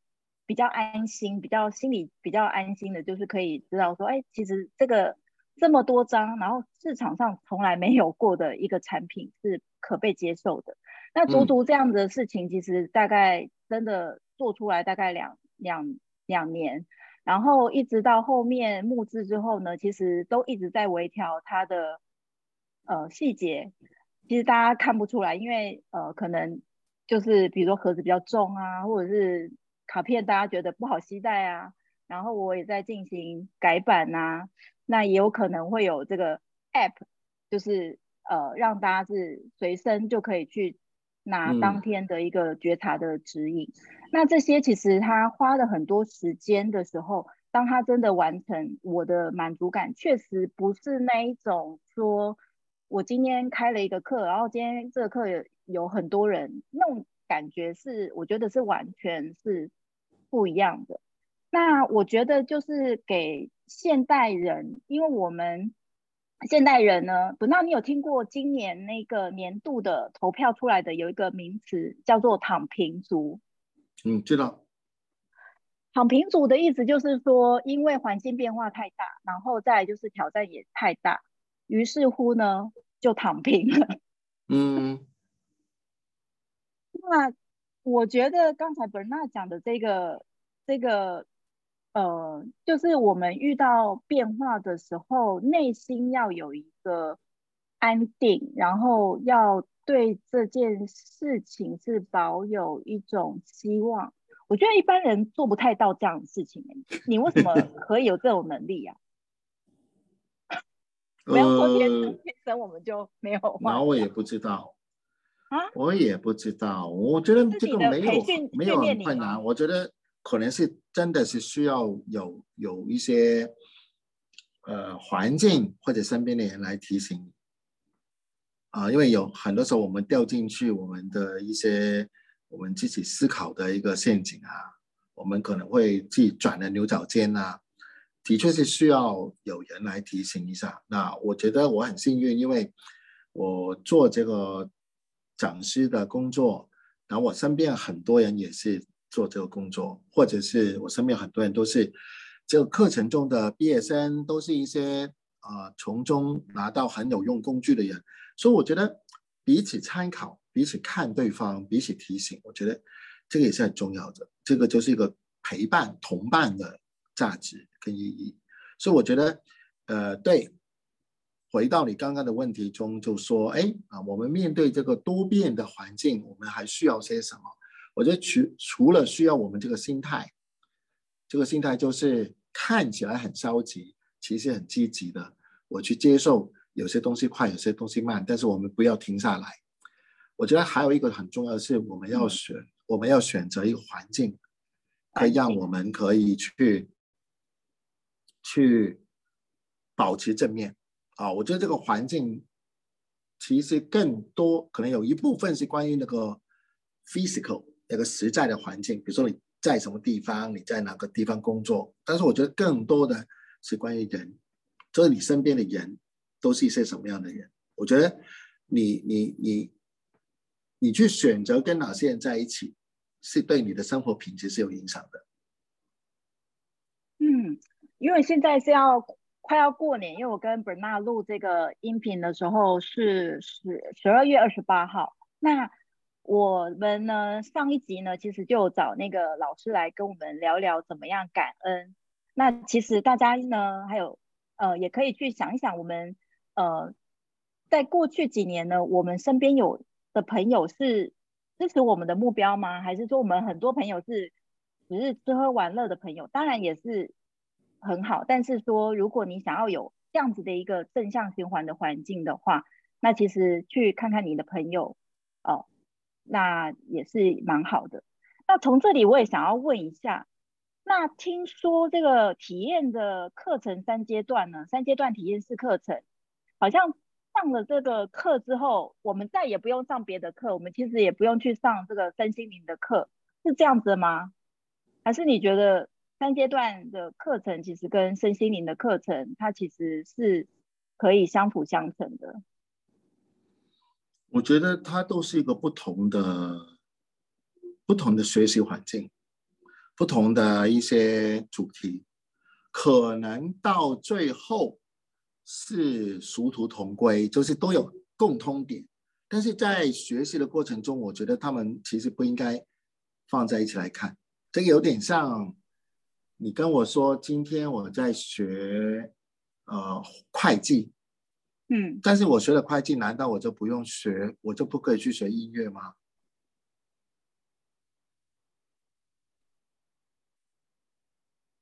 比较安心，比较心里比较安心的，就是可以知道说，哎，其实这个这么多张，然后市场上从来没有过的一个产品是可被接受的。那足足这样子的事情，其实大概真的做出来大概两两两年，然后一直到后面募资之后呢，其实都一直在微调它的呃细节。其实大家看不出来，因为呃可能就是比如说盒子比较重啊，或者是卡片大家觉得不好携带啊，然后我也在进行改版啊，那也有可能会有这个 app，就是呃让大家是随身就可以去。拿当天的一个觉察的指引，嗯，那这些其实他花了很多时间的时候，当他真的完成，我的满足感确实不是那一种说，我今天开了一个课，然后今天这个课有有很多人，那种感觉是我觉得是完全是不一样的。那我觉得就是给现代人，因为我们。现代人呢？不，知道你有听过今年那个年度的投票出来的有一个名词叫做“躺平族”？嗯，知道。躺平族的意思就是说，因为环境变化太大，然后再来就是挑战也太大，于是乎呢，就躺平了。嗯。那我觉得刚才 Bernard 讲的这个这个。呃，就是我们遇到变化的时候，内心要有一个安定，然后要对这件事情是保有一种希望。我觉得一般人做不太到这样的事情。你为什么 可以有这种能力啊？没有说天生天生我们就没有。那我也不知道啊，我也不知道。我觉得这个没有没有很困难。我觉得。可能是真的是需要有有一些呃环境或者身边的人来提醒啊，因为有很多时候我们掉进去我们的一些我们自己思考的一个陷阱啊，我们可能会自己转了牛角尖啊，的确是需要有人来提醒一下。那我觉得我很幸运，因为我做这个讲师的工作，然后我身边很多人也是。做这个工作，或者是我身边很多人都是这个课程中的毕业生，都是一些啊、呃、从中拿到很有用工具的人，所以我觉得彼此参考、彼此看对方、彼此提醒，我觉得这个也是很重要的。这个就是一个陪伴、同伴的价值跟意义。所以我觉得，呃，对，回到你刚刚的问题中，就说，哎啊，我们面对这个多变的环境，我们还需要些什么？我觉得除除了需要我们这个心态，这个心态就是看起来很消极，其实很积极的。我去接受有些东西快，有些东西慢，但是我们不要停下来。我觉得还有一个很重要的是，我们要选，嗯、我们要选择一个环境，可以让我们可以去去保持正面啊。我觉得这个环境其实更多可能有一部分是关于那个 physical。那个实在的环境，比如说你在什么地方，你在哪个地方工作，但是我觉得更多的是关于人，就是你身边的人都是一些什么样的人。我觉得你你你你去选择跟哪些人在一起，是对你的生活品质是有影响的。嗯，因为现在是要快要过年，因为我跟 Bernard 录这个音频的时候是十十二月二十八号，那。我们呢，上一集呢，其实就找那个老师来跟我们聊聊怎么样感恩。那其实大家呢，还有呃，也可以去想一想，我们呃，在过去几年呢，我们身边有的朋友是支持我们的目标吗？还是说我们很多朋友是只是吃喝玩乐的朋友？当然也是很好，但是说如果你想要有这样子的一个正向循环的环境的话，那其实去看看你的朋友哦。那也是蛮好的。那从这里我也想要问一下，那听说这个体验的课程三阶段呢，三阶段体验式课程，好像上了这个课之后，我们再也不用上别的课，我们其实也不用去上这个身心灵的课，是这样子吗？还是你觉得三阶段的课程其实跟身心灵的课程，它其实是可以相辅相成的？我觉得它都是一个不同的不同的学习环境，不同的一些主题，可能到最后是殊途同归，就是都有共通点。但是在学习的过程中，我觉得他们其实不应该放在一起来看。这个有点像你跟我说，今天我在学呃会计，嗯，但是我学了会计，难道我就不用学，我就不可以去学音乐吗？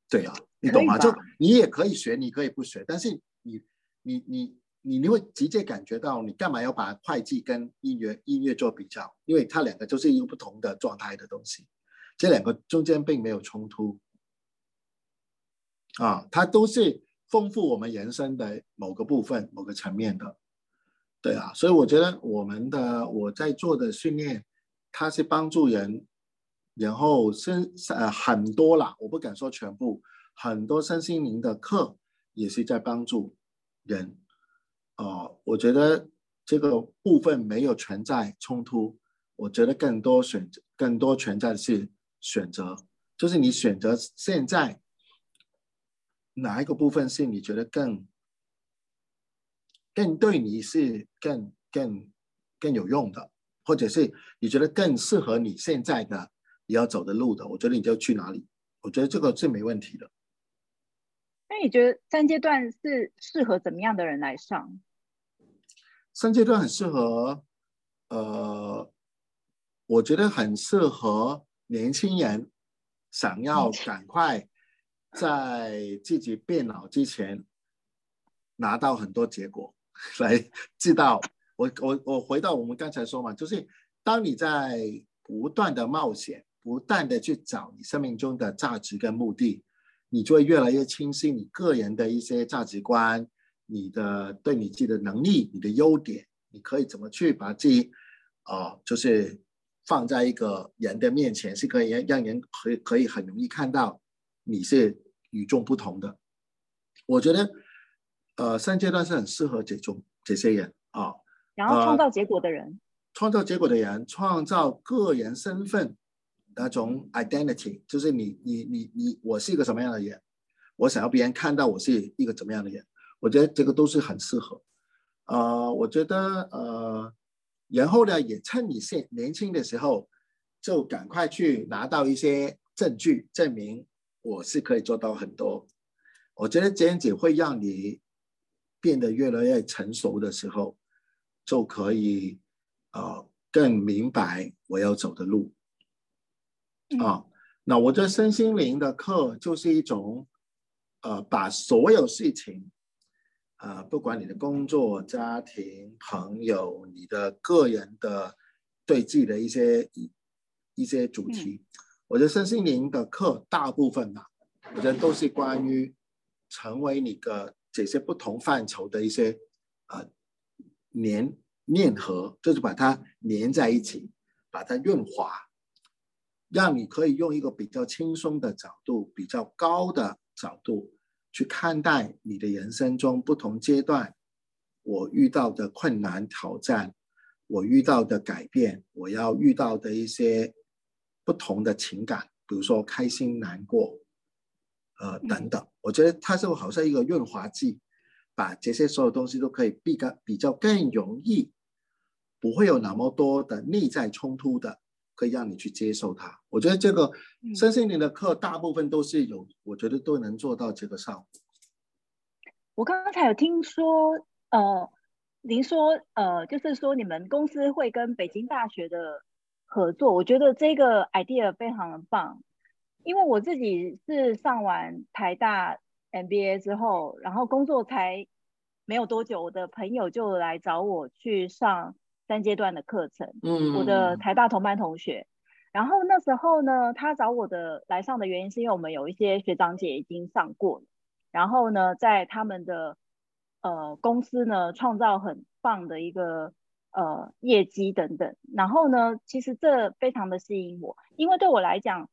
对啊，你懂吗？就你也可以学，你可以不学，但是你你你你你会直接感觉到，你干嘛要把会计跟音乐音乐做比较？因为它两个就是一个不同的状态的东西。这两个中间并没有冲突啊，它都是丰富我们人生的某个部分、某个层面的，对啊，所以我觉得我们的我在做的训练，它是帮助人，然后身呃很多啦，我不敢说全部，很多身心灵的课也是在帮助人，啊，我觉得这个部分没有存在冲突，我觉得更多选择更多存在的是。选择就是你选择现在哪一个部分是你觉得更更对你是更更更有用的，或者是你觉得更适合你现在的你要走的路的，我觉得你就去哪里。我觉得这个是没问题的。那你觉得三阶段是适合怎么样的人来上？三阶段很适合，呃，我觉得很适合。年轻人想要赶快在自己变老之前拿到很多结果，来知道我我我回到我们刚才说嘛，就是当你在不断的冒险，不断的去找你生命中的价值跟目的，你就会越来越清晰你个人的一些价值观，你的对你自己的能力，你的优点，你可以怎么去把自己啊、呃，就是。放在一个人的面前，是可以让人可以可以很容易看到你是与众不同的。我觉得，呃，三阶段是很适合这种这些人啊。然后创造结果的人，呃，创造结果的人，创造个人身份那种 identity，就是你你你你，我是一个什么样的人，我想要别人看到我是一个怎么样的人。我觉得这个都是很适合。呃，我觉得呃。然后呢，也趁你现年轻的时候，就赶快去拿到一些证据，证明我是可以做到很多。我觉得这样子会让你变得越来越成熟的时候，就可以呃更明白我要走的路。啊，那我这身心灵的课就是一种呃把所有事情。啊、呃，不管你的工作、家庭、朋友，你的个人的对自己的一些一一些主题，嗯、我觉得身心灵的课大部分吧，我觉得都是关于成为你的这些不同范畴的一些呃粘粘合，就是把它粘在一起，把它润滑，让你可以用一个比较轻松的角度、比较高的角度。去看待你的人生中不同阶段，我遇到的困难挑战，我遇到的改变，我要遇到的一些不同的情感，比如说开心、难过，呃等等。我觉得它就好像一个润滑剂，把这些所有东西都可以比较比较更容易，不会有那么多的内在冲突的。可以让你去接受它。我觉得这个身心灵的课大部分都是有，我觉得都能做到这个效果。我刚才有听说，呃，您说，呃，就是说你们公司会跟北京大学的合作，我觉得这个 idea 非常的棒。因为我自己是上完台大 MBA 之后，然后工作才没有多久，我的朋友就来找我去上。三阶段的课程，嗯，我的台大同班同学，然后那时候呢，他找我的来上的原因是因为我们有一些学长姐已经上过了，然后呢，在他们的呃公司呢创造很棒的一个呃业绩等等，然后呢，其实这非常的吸引我，因为对我来讲，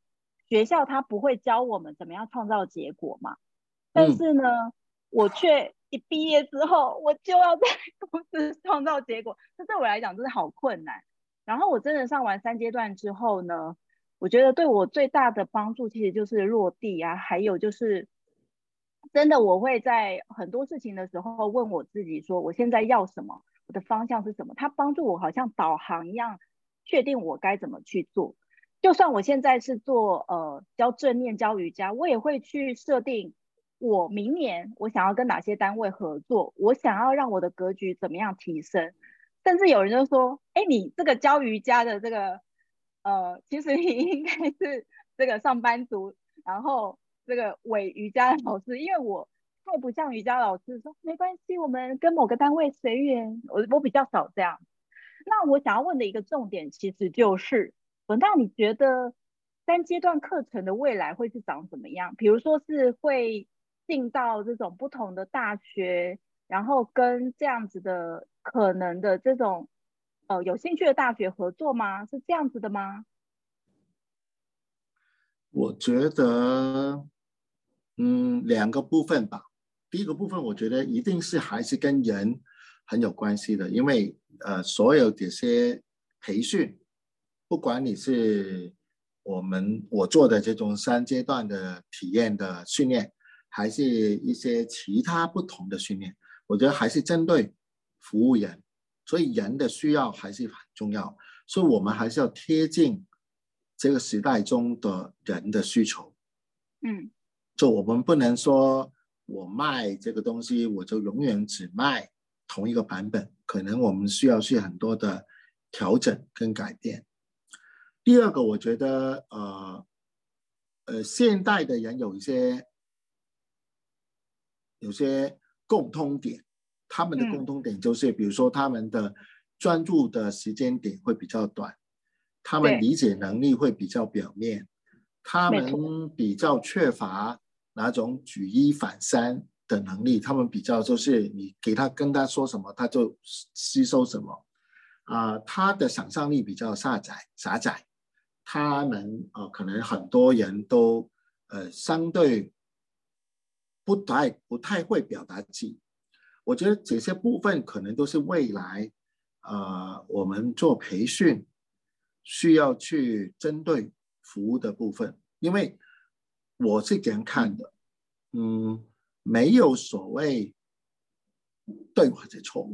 学校他不会教我们怎么样创造结果嘛，但是呢，嗯、我却。一毕业之后，我就要在公司创造结果，这对我来讲真的好困难。然后我真的上完三阶段之后呢，我觉得对我最大的帮助其实就是落地啊，还有就是真的我会在很多事情的时候问我自己说，我现在要什么，我的方向是什么？它帮助我好像导航一样，确定我该怎么去做。就算我现在是做呃教正念、教瑜伽，我也会去设定我明年我想要跟哪些单位合作，我想要让我的格局怎么样提升。甚至有人就说：“哎，你这个教瑜伽的这个呃，其实你应该是这个上班族，然后这个伪瑜伽老师，因为我太不像瑜伽老师，说没关系，我们跟某个单位随缘。我我比较少这样。那我想要问的一个重点，其实就是。”文道你觉得三阶段课程的未来会是长什么样？比如说是会进到这种不同的大学，然后跟这样子的可能的这种呃有兴趣的大学合作吗？是这样子的吗？我觉得，嗯，两个部分吧。第一个部分，我觉得一定是还是跟人很有关系的，因为呃，所有这些培训。不管你是我们我做的这种三阶段的体验的训练，还是一些其他不同的训练，我觉得还是针对服务人，所以人的需要还是很重要，所以我们还是要贴近这个时代中的人的需求。嗯，就我们不能说我卖这个东西，我就永远只卖同一个版本，可能我们需要去很多的调整跟改变。第二个，我觉得，呃，呃，现代的人有一些有些共通点，他们的共通点就是，比如说他们的专注的时间点会比较短，他们理解能力会比较表面，他们比较缺乏哪种举一反三的能力，他们比较就是你给他跟他说什么，他就吸收什么，啊、呃，他的想象力比较狭窄狭窄。他们呃，可能很多人都呃，相对不太不太会表达自己。我觉得这些部分可能都是未来呃，我们做培训需要去针对服务的部分。因为我是这样看的，嗯，没有所谓对或者错。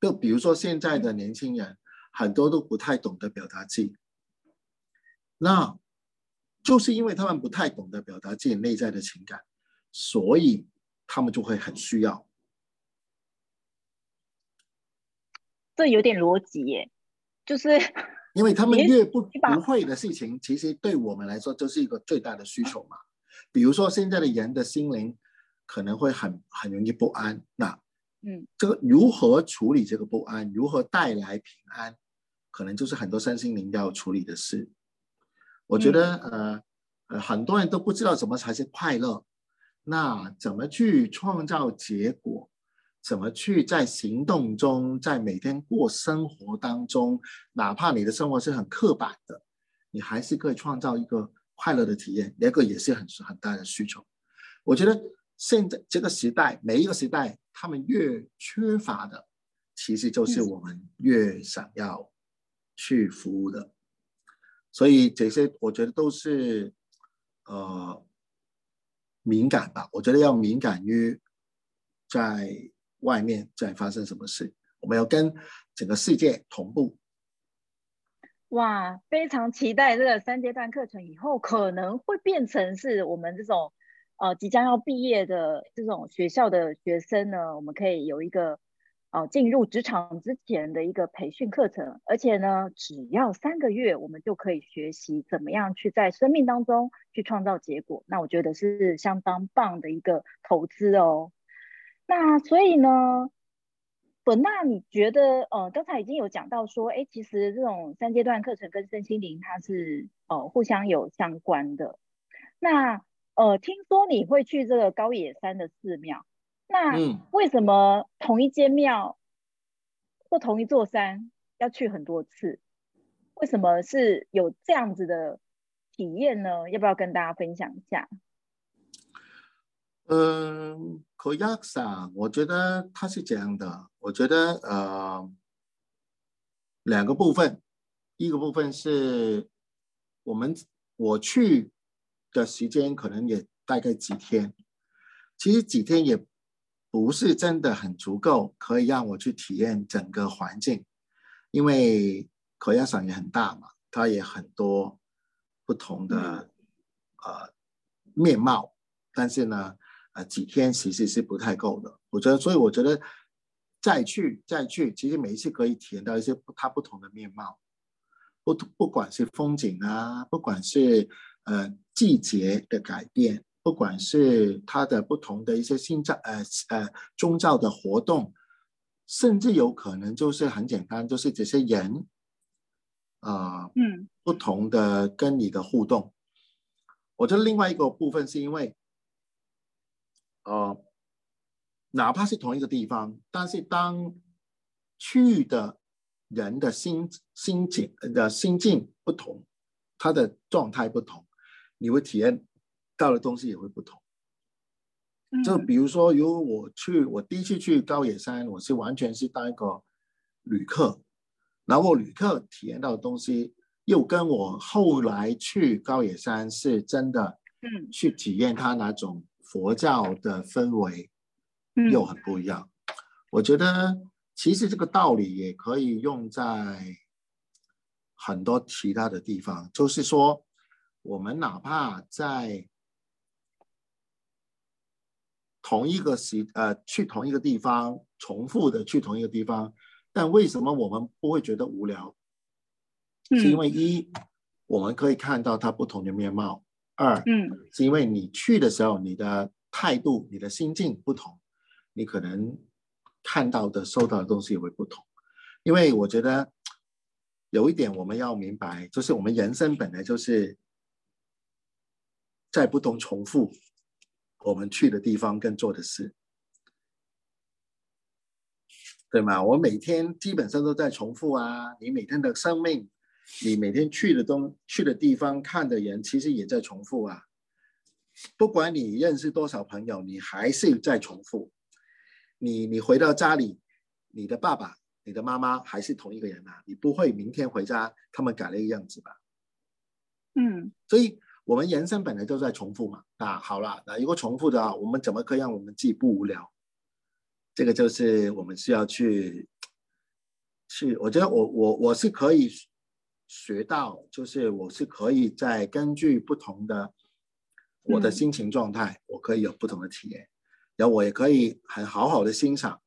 就比如说现在的年轻人，很多都不太懂得表达自己。那就是因为他们不太懂得表达自己内在的情感，所以他们就会很需要。这有点逻辑耶，就是因为他们越不不会的事情，其实对我们来说就是一个最大的需求嘛。比如说现在的人的心灵可能会很很容易不安，那嗯，这个如何处理这个不安，如何带来平安，可能就是很多身心灵要处理的事。我觉得，呃，呃，很多人都不知道什么才是快乐，那怎么去创造结果？怎么去在行动中，在每天过生活当中，哪怕你的生活是很刻板的，你还是可以创造一个快乐的体验，那个也是很很大的需求。我觉得现在这个时代，每一个时代，他们越缺乏的，其实就是我们越想要去服务的。所以这些我觉得都是，呃，敏感吧。我觉得要敏感于在外面在发生什么事，我们要跟整个世界同步。哇，非常期待这个三阶段课程以后可能会变成是我们这种呃即将要毕业的这种学校的学生呢，我们可以有一个。哦，进入职场之前的一个培训课程，而且呢，只要三个月，我们就可以学习怎么样去在生命当中去创造结果。那我觉得是相当棒的一个投资哦。那所以呢，本娜，你觉得呃，刚才已经有讲到说，哎，其实这种三阶段课程跟身心灵它是呃互相有相关的。那呃，听说你会去这个高野山的寺庙。那为什么同一间庙或同一座山要去很多次？为什么是有这样子的体验呢？要不要跟大家分享一下？嗯，可亚萨，我觉得它是这样的。我觉得呃，两个部分，一个部分是我们我去的时间可能也大概几天，其实几天也不是真的很足够，可以让我去体验整个环境，因为口雅桑也很大嘛，它也很多不同的、嗯、呃面貌，但是呢，呃几天其实是不太够的。我觉得，所以我觉得再去再去，其实每一次可以体验到一些它不同的面貌。不不管是风景啊，不管是呃季节的改变，不管是他的不同的一些信教呃呃宗教的活动，甚至有可能就是很简单，就是这些人啊，呃、嗯，不同的跟你的互动。我觉得另外一个部分是因为，呃，哪怕是同一个地方，但是当去的。人的心心境的心境不同，他的状态不同，你会体验到的东西也会不同。就比如说，如果我去，我第一次去高野山，我是完全是当一个旅客，然后旅客体验到的东西，又跟我后来去高野山是真的，嗯，去体验它那种佛教的氛围，又很不一样。我觉得。其实这个道理也可以用在很多其他的地方，就是说，我们哪怕在同一个时呃去同一个地方，重复的去同一个地方，但为什么我们不会觉得无聊？嗯、是因为一我们可以看到它不同的面貌；二，嗯，是因为你去的时候，你的态度、你的心境不同，你可能。看到的、收到的东西也会不同，因为我觉得有一点我们要明白，就是我们人生本来就是在不同重复我们去的地方跟做的事，对吗？我每天基本上都在重复啊，你每天的生命，你每天去的东去的地方看的人，其实也在重复啊。不管你认识多少朋友，你还是在重复。你你回到家里，你的爸爸、你的妈妈还是同一个人啊，你不会明天回家他们改了一个样子吧？嗯，所以我们人生本来就在重复嘛。啊，好了，那如果重复的话，我们怎么可以让我们自己不无聊？这个就是我们需要去去，我觉得我我我是可以学到，就是我是可以在根据不同的我的心情状态，嗯，我可以有不同的体验。然后我也可以很好好的欣赏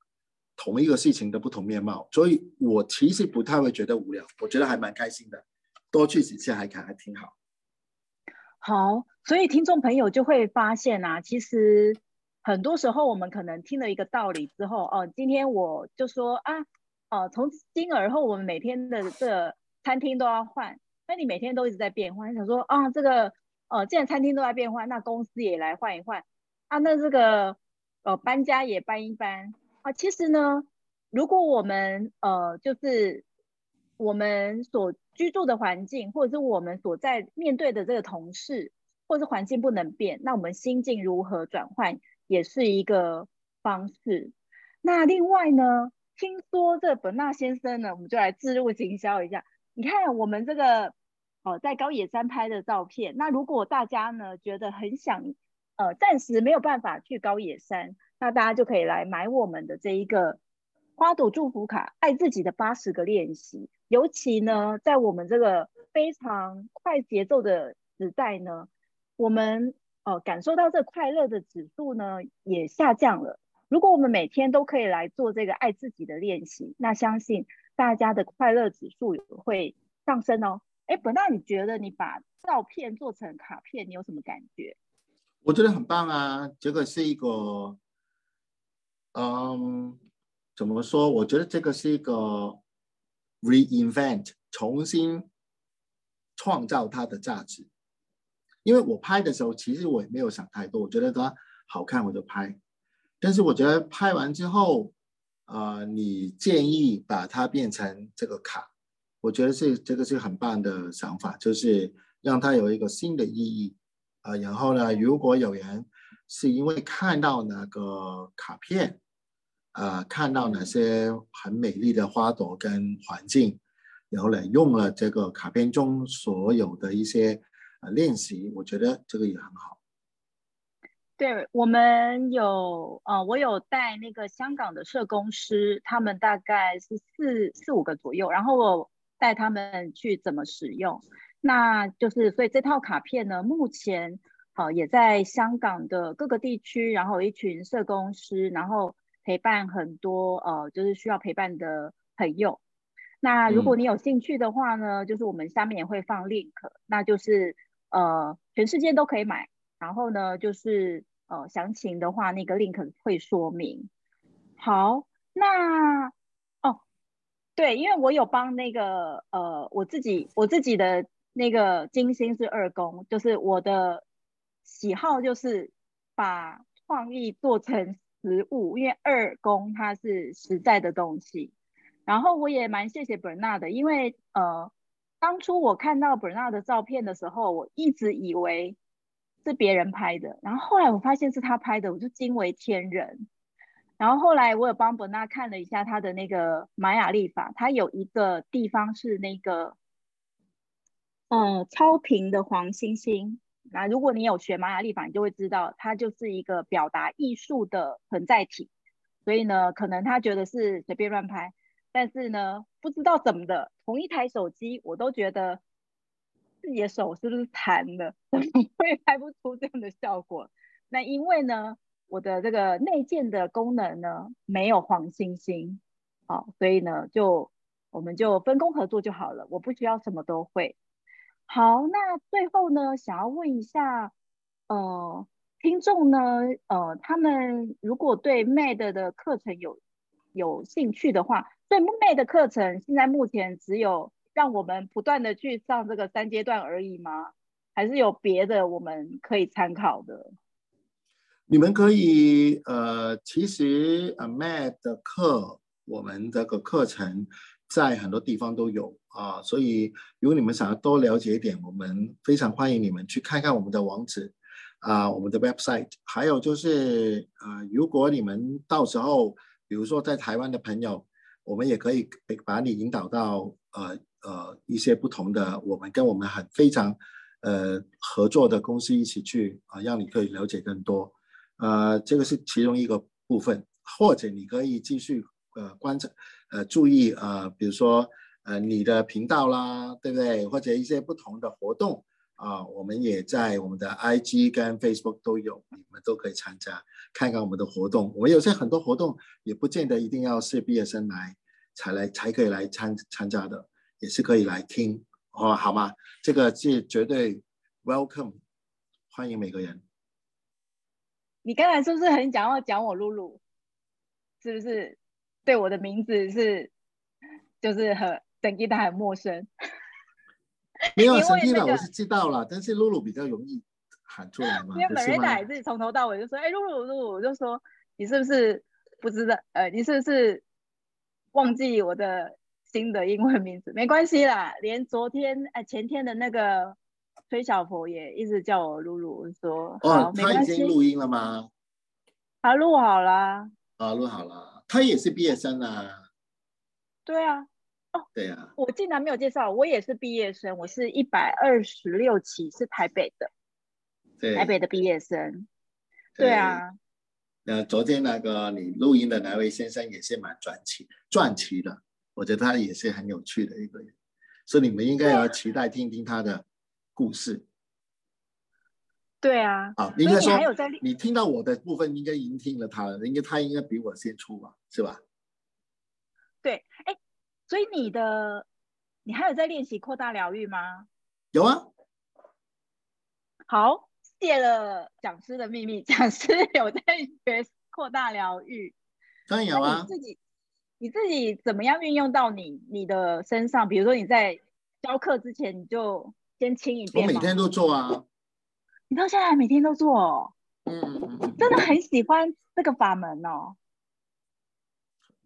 同一个事情的不同面貌，所以我其实不太会觉得无聊，我觉得还蛮开心的，多去几次还看还挺好。好，所以听众朋友就会发现啊，其实很多时候我们可能听了一个道理之后，哦，今天我就说啊，哦、从今而后我们每天的这餐厅都要换，那你每天都一直在变换，想说啊，这个呃，既然餐厅都在变换，那公司也来换一换啊，那这个。呃，搬家也搬一搬啊。其实呢，如果我们呃，就是我们所居住的环境，或者是我们所在面对的这个同事，或者是环境不能变，那我们心境如何转换，也是一个方式。那另外呢，听说这本纳先生呢，我们就来置入行销一下。你看我们这个哦、在高野山拍的照片。那如果大家呢，觉得很想。呃，暂时没有办法去高野山，那大家就可以来买我们的这一个花朵祝福卡，爱自己的八十个练习。尤其呢，在我们这个非常快节奏的时代呢，我们呃感受到这快乐的指数呢也下降了。如果我们每天都可以来做这个爱自己的练习，那相信大家的快乐指数也会上升哦。哎，本纳，你觉得你把照片做成卡片，你有什么感觉？我觉得很棒啊，这个是一个，嗯，怎么说？我觉得这个是一个 reinvent，重新创造它的价值。因为我拍的时候，其实我也没有想太多，我觉得它好看我就拍。但是我觉得拍完之后，呃，你建议把它变成这个卡，我觉得是这个是很棒的想法，就是让它有一个新的意义。啊，然后呢，如果有人是因为看到那个卡片，呃，看到哪些很美丽的花朵跟环境，然后呢，用了这个卡片中所有的一些呃练习，我觉得这个也很好。对，我们有呃，我有带那个香港的社工师，他们大概是四四五个左右，然后我带他们去怎么使用。那就是所以这套卡片呢，目前好、也在香港的各个地区，然后一群社工师，然后陪伴很多呃就是需要陪伴的朋友。那如果你有兴趣的话呢，嗯、就是我们下面也会放 link，那就是呃全世界都可以买，然后呢就是呃详情的话那个 link 会说明。好，那哦对，因为我有帮那个呃我自己我自己的那个金星是二宫，就是我的喜好就是把创意做成实物，因为二宫它是实在的东西。然后我也蛮谢谢 Bernard 的，因为呃，当初我看到 Bernard 的照片的时候，我一直以为是别人拍的，然后后来我发现是他拍的，我就惊为天人。然后后来我有帮 Bernard 看了一下他的那个玛雅历法，他有一个地方是那个呃超频的黄星星。那如果你有学玛雅历法，你就会知道它就是一个表达艺术的存在体。所以呢，可能他觉得是随便乱拍。但是呢，不知道怎么的，同一台手机我都觉得自己的手是不是残的，怎么会拍不出这样的效果？那因为呢，我的这个内建的功能呢没有黄星星，好，所以呢就我们就分工合作就好了，我不需要什么都会。好，那最后呢，想要问一下，呃，听众呢，呃，他们如果对 MAD 的课程有有兴趣的话。对 MAD 的课程，现在目前只有让我们不断的去上这个三阶段而已吗？还是有别的我们可以参考的？你们可以，呃，其实呃 MAD 的课，我们这个课程在很多地方都有啊，所以如果你们想要多了解一点，我们非常欢迎你们去看看我们的网址啊，我们的 website。还有就是，呃，如果你们到时候，比如说在台湾的朋友。我们也可以把你引导到呃呃一些不同的，我们跟我们很非常呃合作的公司一起去啊，让你可以了解更多。呃，这个是其中一个部分，或者你可以继续呃观察呃注意呃，比如说呃你的频道啦，对不对？或者一些不同的活动啊，我们也在我们的 IG 跟 Facebook 都有，你们都可以参加看看我们的活动。我们有些很多活动也不见得一定要是毕业生来。才来才可以来参参加的，也是可以来听哦，好吗？这个是绝对 welcome，欢迎每个人。你刚才是不是很想要讲我露露？是不是？对我的名字是，就是很等一他很陌生。没有神经的，我是知道了，但是露露比较容易喊出来嘛。因为本人奶自从头到尾就说：“哎，露露露露，我就说你是不是不知道？呃，你是不是？”忘记我的新的英文名字，没关系啦。连昨天哎前天的那个崔小佛也一直叫我露露，说哦，他已经录音了吗？他录好了。啊，录好了。他也是毕业生啊。对啊。哦，对啊。我竟然没有介绍，我也是毕业生，我是一百二十六期，是台北的。对。台北的毕业生。对啊。呃，昨天那个你录音的那位先生也是蛮传奇传奇的，我觉得他也是很有趣的一个人，所以你们应该要期待听听他的故事。对啊，啊，应该说你听到我的部分，应该已经听了他了，应该他应该比我先出吧，是吧？对，哎，所以你的你还有在练习扩大疗愈吗？有啊。好。谢了讲师的秘密，讲师 有在学扩大疗愈，当然有啊。你自己你自己怎么样运用到你你的身上？比如说你在教课之前，你就先清一遍。我每天都做啊。你到现在还每天都做哦？嗯嗯嗯。真的很喜欢这个法门哦。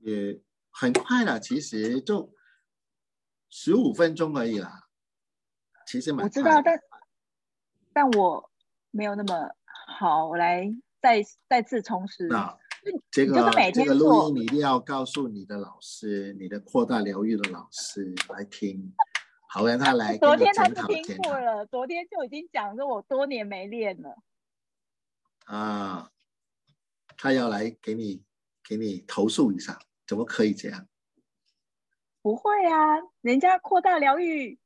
也很快了，其实就十五分钟而已啦。其实蛮快。我知道，但但我。没有那么好，我来再再次重拾。那这个这个录音你一定要告诉你的老师，你的扩大疗愈的老师来听，好，让他来。昨天他就听过了，昨天就已经讲说我多年没练了。啊，他要来给你给你投诉一下，怎么可以这样？不会啊，人家扩大疗愈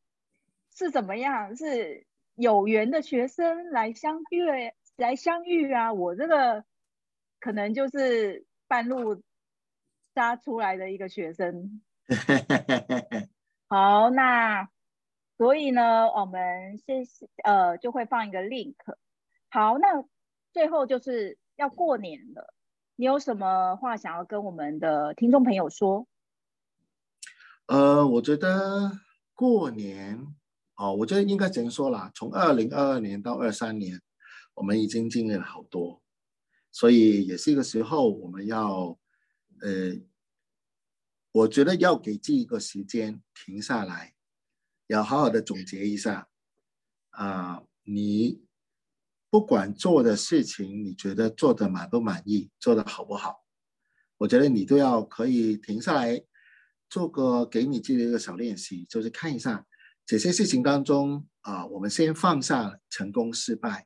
是怎么样？是有缘的学生来相遇，来相遇啊！我这个可能就是半路杀出来的一个学生。好，那所以呢，我们先呃就会放一个 link。好，那最后就是要过年了，你有什么话想要跟我们的听众朋友说？呃，我觉得过年哦，我觉得应该怎么说啦？从二零二二年到二三年，我们已经经历了好多，所以也是一个时候，我们要呃，我觉得要给自己一个时间停下来，要好好的总结一下啊，你不管做的事情，你觉得做的满不满意，做的好不好，我觉得你都要可以停下来。做个给你自己的一个小练习，就是看一下这些事情当中啊，我们先放下成功失败，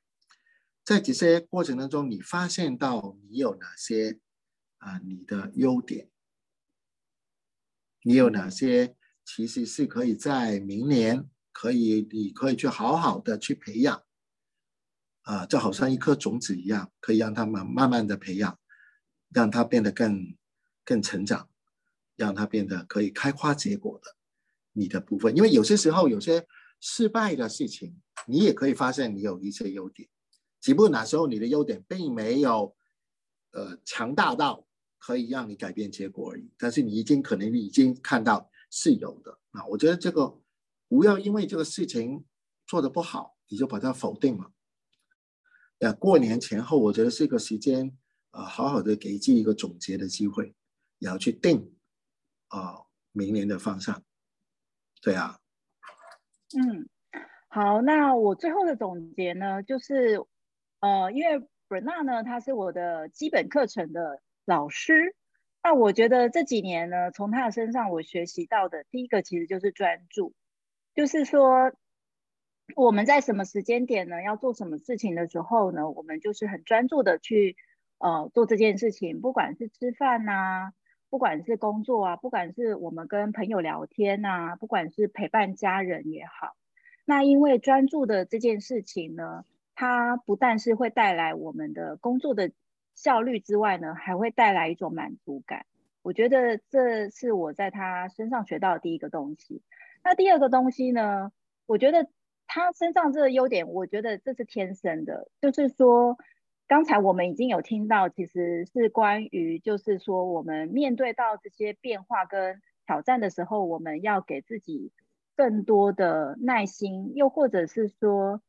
在这些过程当中，你发现到你有哪些啊你的优点，你有哪些其实是可以在明年可以你可以去好好的去培养啊，就好像一颗种子一样，可以让它慢慢慢的培养，让它变得更更成长。让它变得可以开花结果的你的部分，因为有些时候有些失败的事情，你也可以发现你有一些优点，只不过那时候你的优点并没有呃强大到可以让你改变结果而已。但是你已经可能已经看到是有的啊，我觉得这个不要因为这个事情做得不好，你就把它否定了。呃，过年前后，我觉得是一个时间啊，好好的给自己一个总结的机会，然后去定。啊，明年的方向，对啊，嗯，好，那我最后的总结呢，就是，呃，因为 Bernard 呢，他是我的基本课程的老师，那我觉得这几年呢，从他的身上我学习到的第一个其实就是专注，就是说我们在什么时间点呢，要做什么事情的时候呢，我们就是很专注的去，呃，做这件事情，不管是吃饭呐、不管是工作啊，不管是我们跟朋友聊天啊，不管是陪伴家人也好，那因为专注的这件事情呢，它不但是会带来我们的工作的效率之外呢，还会带来一种满足感。我觉得这是我在他身上学到的第一个东西。那第二个东西呢，我觉得他身上这个优点，我觉得这是天生的，就是说。刚才我们已经有听到，其实是关于，就是说，我们面对到这些变化跟挑战的时候，我们要给自己更多的耐心，又或者是说，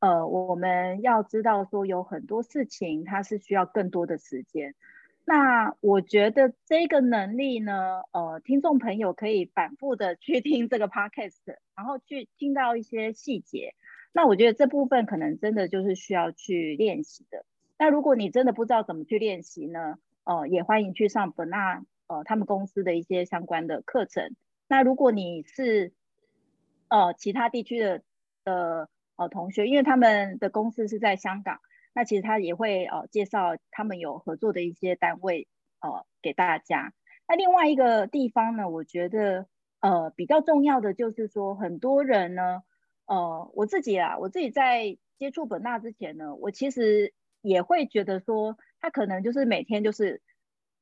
呃，我们要知道说，有很多事情它是需要更多的时间。那我觉得这个能力呢，呃，听众朋友可以反复的去听这个 podcast，然后去听到一些细节。那我觉得这部分可能真的就是需要去练习的。那如果你真的不知道怎么去练习呢？呃，也欢迎去上 Bernard 呃他们公司的一些相关的课程。那如果你是呃其他地区的的呃同学，因为他们的公司是在香港，那其实他也会呃介绍他们有合作的一些单位呃给大家。那另外一个地方呢，我觉得呃比较重要的就是说，很多人呢，呃我自己啊，我自己在接触本纳之前呢，我其实。也会觉得说，他可能就是每天就是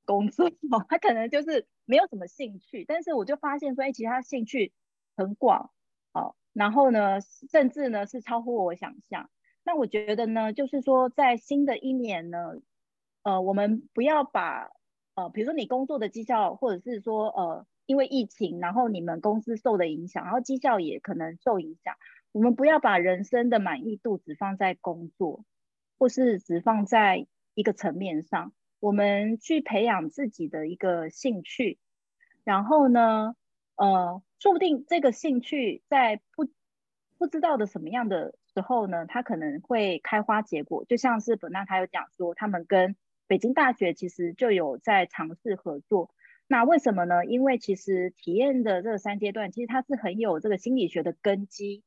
工作，他可能就是没有什么兴趣。但是我就发现说，哎，其实他兴趣很广，哦，然后呢，甚至呢是超乎我想象。那我觉得呢，就是说在新的一年呢，呃，我们不要把呃，比如说你工作的绩效，或者是说呃，因为疫情，然后你们公司受的影响，然后绩效也可能受影响。我们不要把人生的满意度只放在工作。或是只放在一个层面上，我们去培养自己的一个兴趣，然后呢，呃，说不定这个兴趣在不不知道的什么样的时候呢，它可能会开花结果。就像是 Bernard 他有讲说，他们跟北京大学其实就有在尝试合作。那为什么呢？因为其实体验的这个三阶段，其实它是很有这个心理学的根基。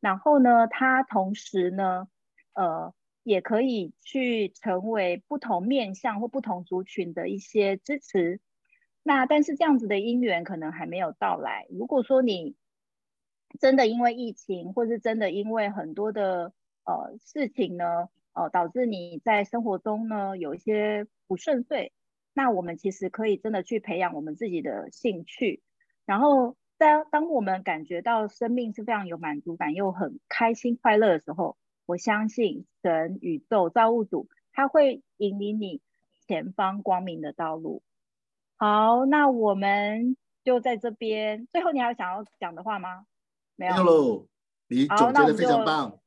然后呢，它同时呢，呃，也可以去成为不同面向或不同族群的一些支持。那但是这样子的因缘可能还没有到来。如果说你真的因为疫情，或是真的因为很多的呃事情呢，呃，导致你在生活中呢有一些不顺遂。那我们其实可以真的去培养我们自己的兴趣，然后当当我们感觉到生命是非常有满足感又很开心快乐的时候，我相信神、宇宙、造物主他会引领你前方光明的道路。好，那我们就在这边。最后，你还有想要讲的话吗？没有喽，你总结的非常棒。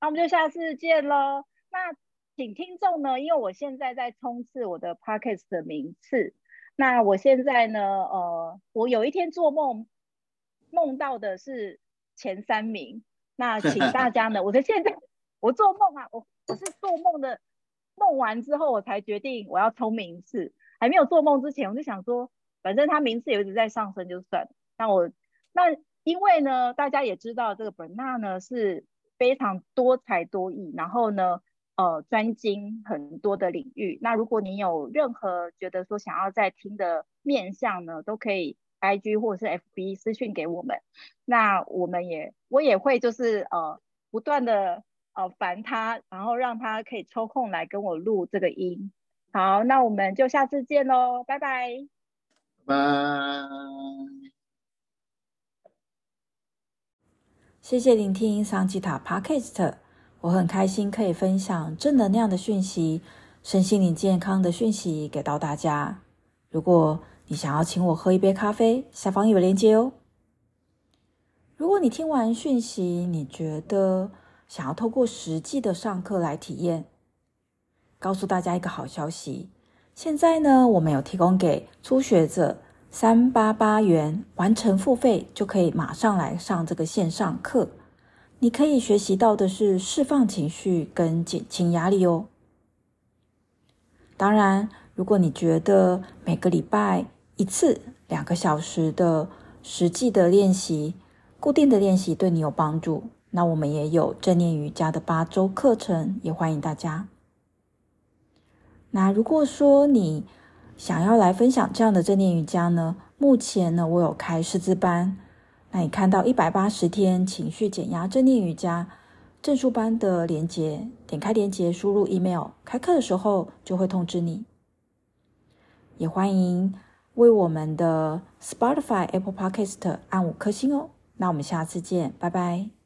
那我们就下次见喽。那。请听众呢，因为我现在在冲刺我的 podcast 的名次。那我现在呢，呃，我有一天做梦，梦到的是前三名。那请大家呢，我的现在我做梦啊，我我是做梦的，梦完之后我才决定我要冲名次。还没有做梦之前，我就想说，反正他名次也一直在上升，就算。那我那因为呢，大家也知道这个 Bernard 呢是非常多才多艺，然后呢。呃，专精很多的领域。那如果你有任何觉得说想要再听的面向呢，都可以 IG 或者是 FB 私讯给我们。那我们也我也会就是呃不断的呃烦他，然后让他可以抽空来跟我录这个音。好，那我们就下次见喽，拜拜。拜。谢谢聆听桑吉塔 Podcast。我很开心可以分享正能量的讯息、身心灵健康的讯息给到大家。如果你想要请我喝一杯咖啡，下方有链接哦。如果你听完讯息，你觉得想要透过实际的上课来体验，告诉大家一个好消息：现在呢，我们有提供给初学者三八八元完成付费，就可以马上来上这个线上课。你可以学习到的是释放情绪跟减轻压力哦。当然，如果你觉得每个礼拜一次两个小时的实际的练习、固定的练习对你有帮助，那我们也有正念瑜伽的八周课程，也欢迎大家。那如果说你想要来分享这样的正念瑜伽呢，目前呢，我有开师资班。那你看到一百八十天情绪减压正念瑜伽证书班的链接，点开链接，输入 email，开课的时候就会通知你。也欢迎为我们的 Spotify、Apple Podcast 按五颗星哦。那我们下次见，拜拜。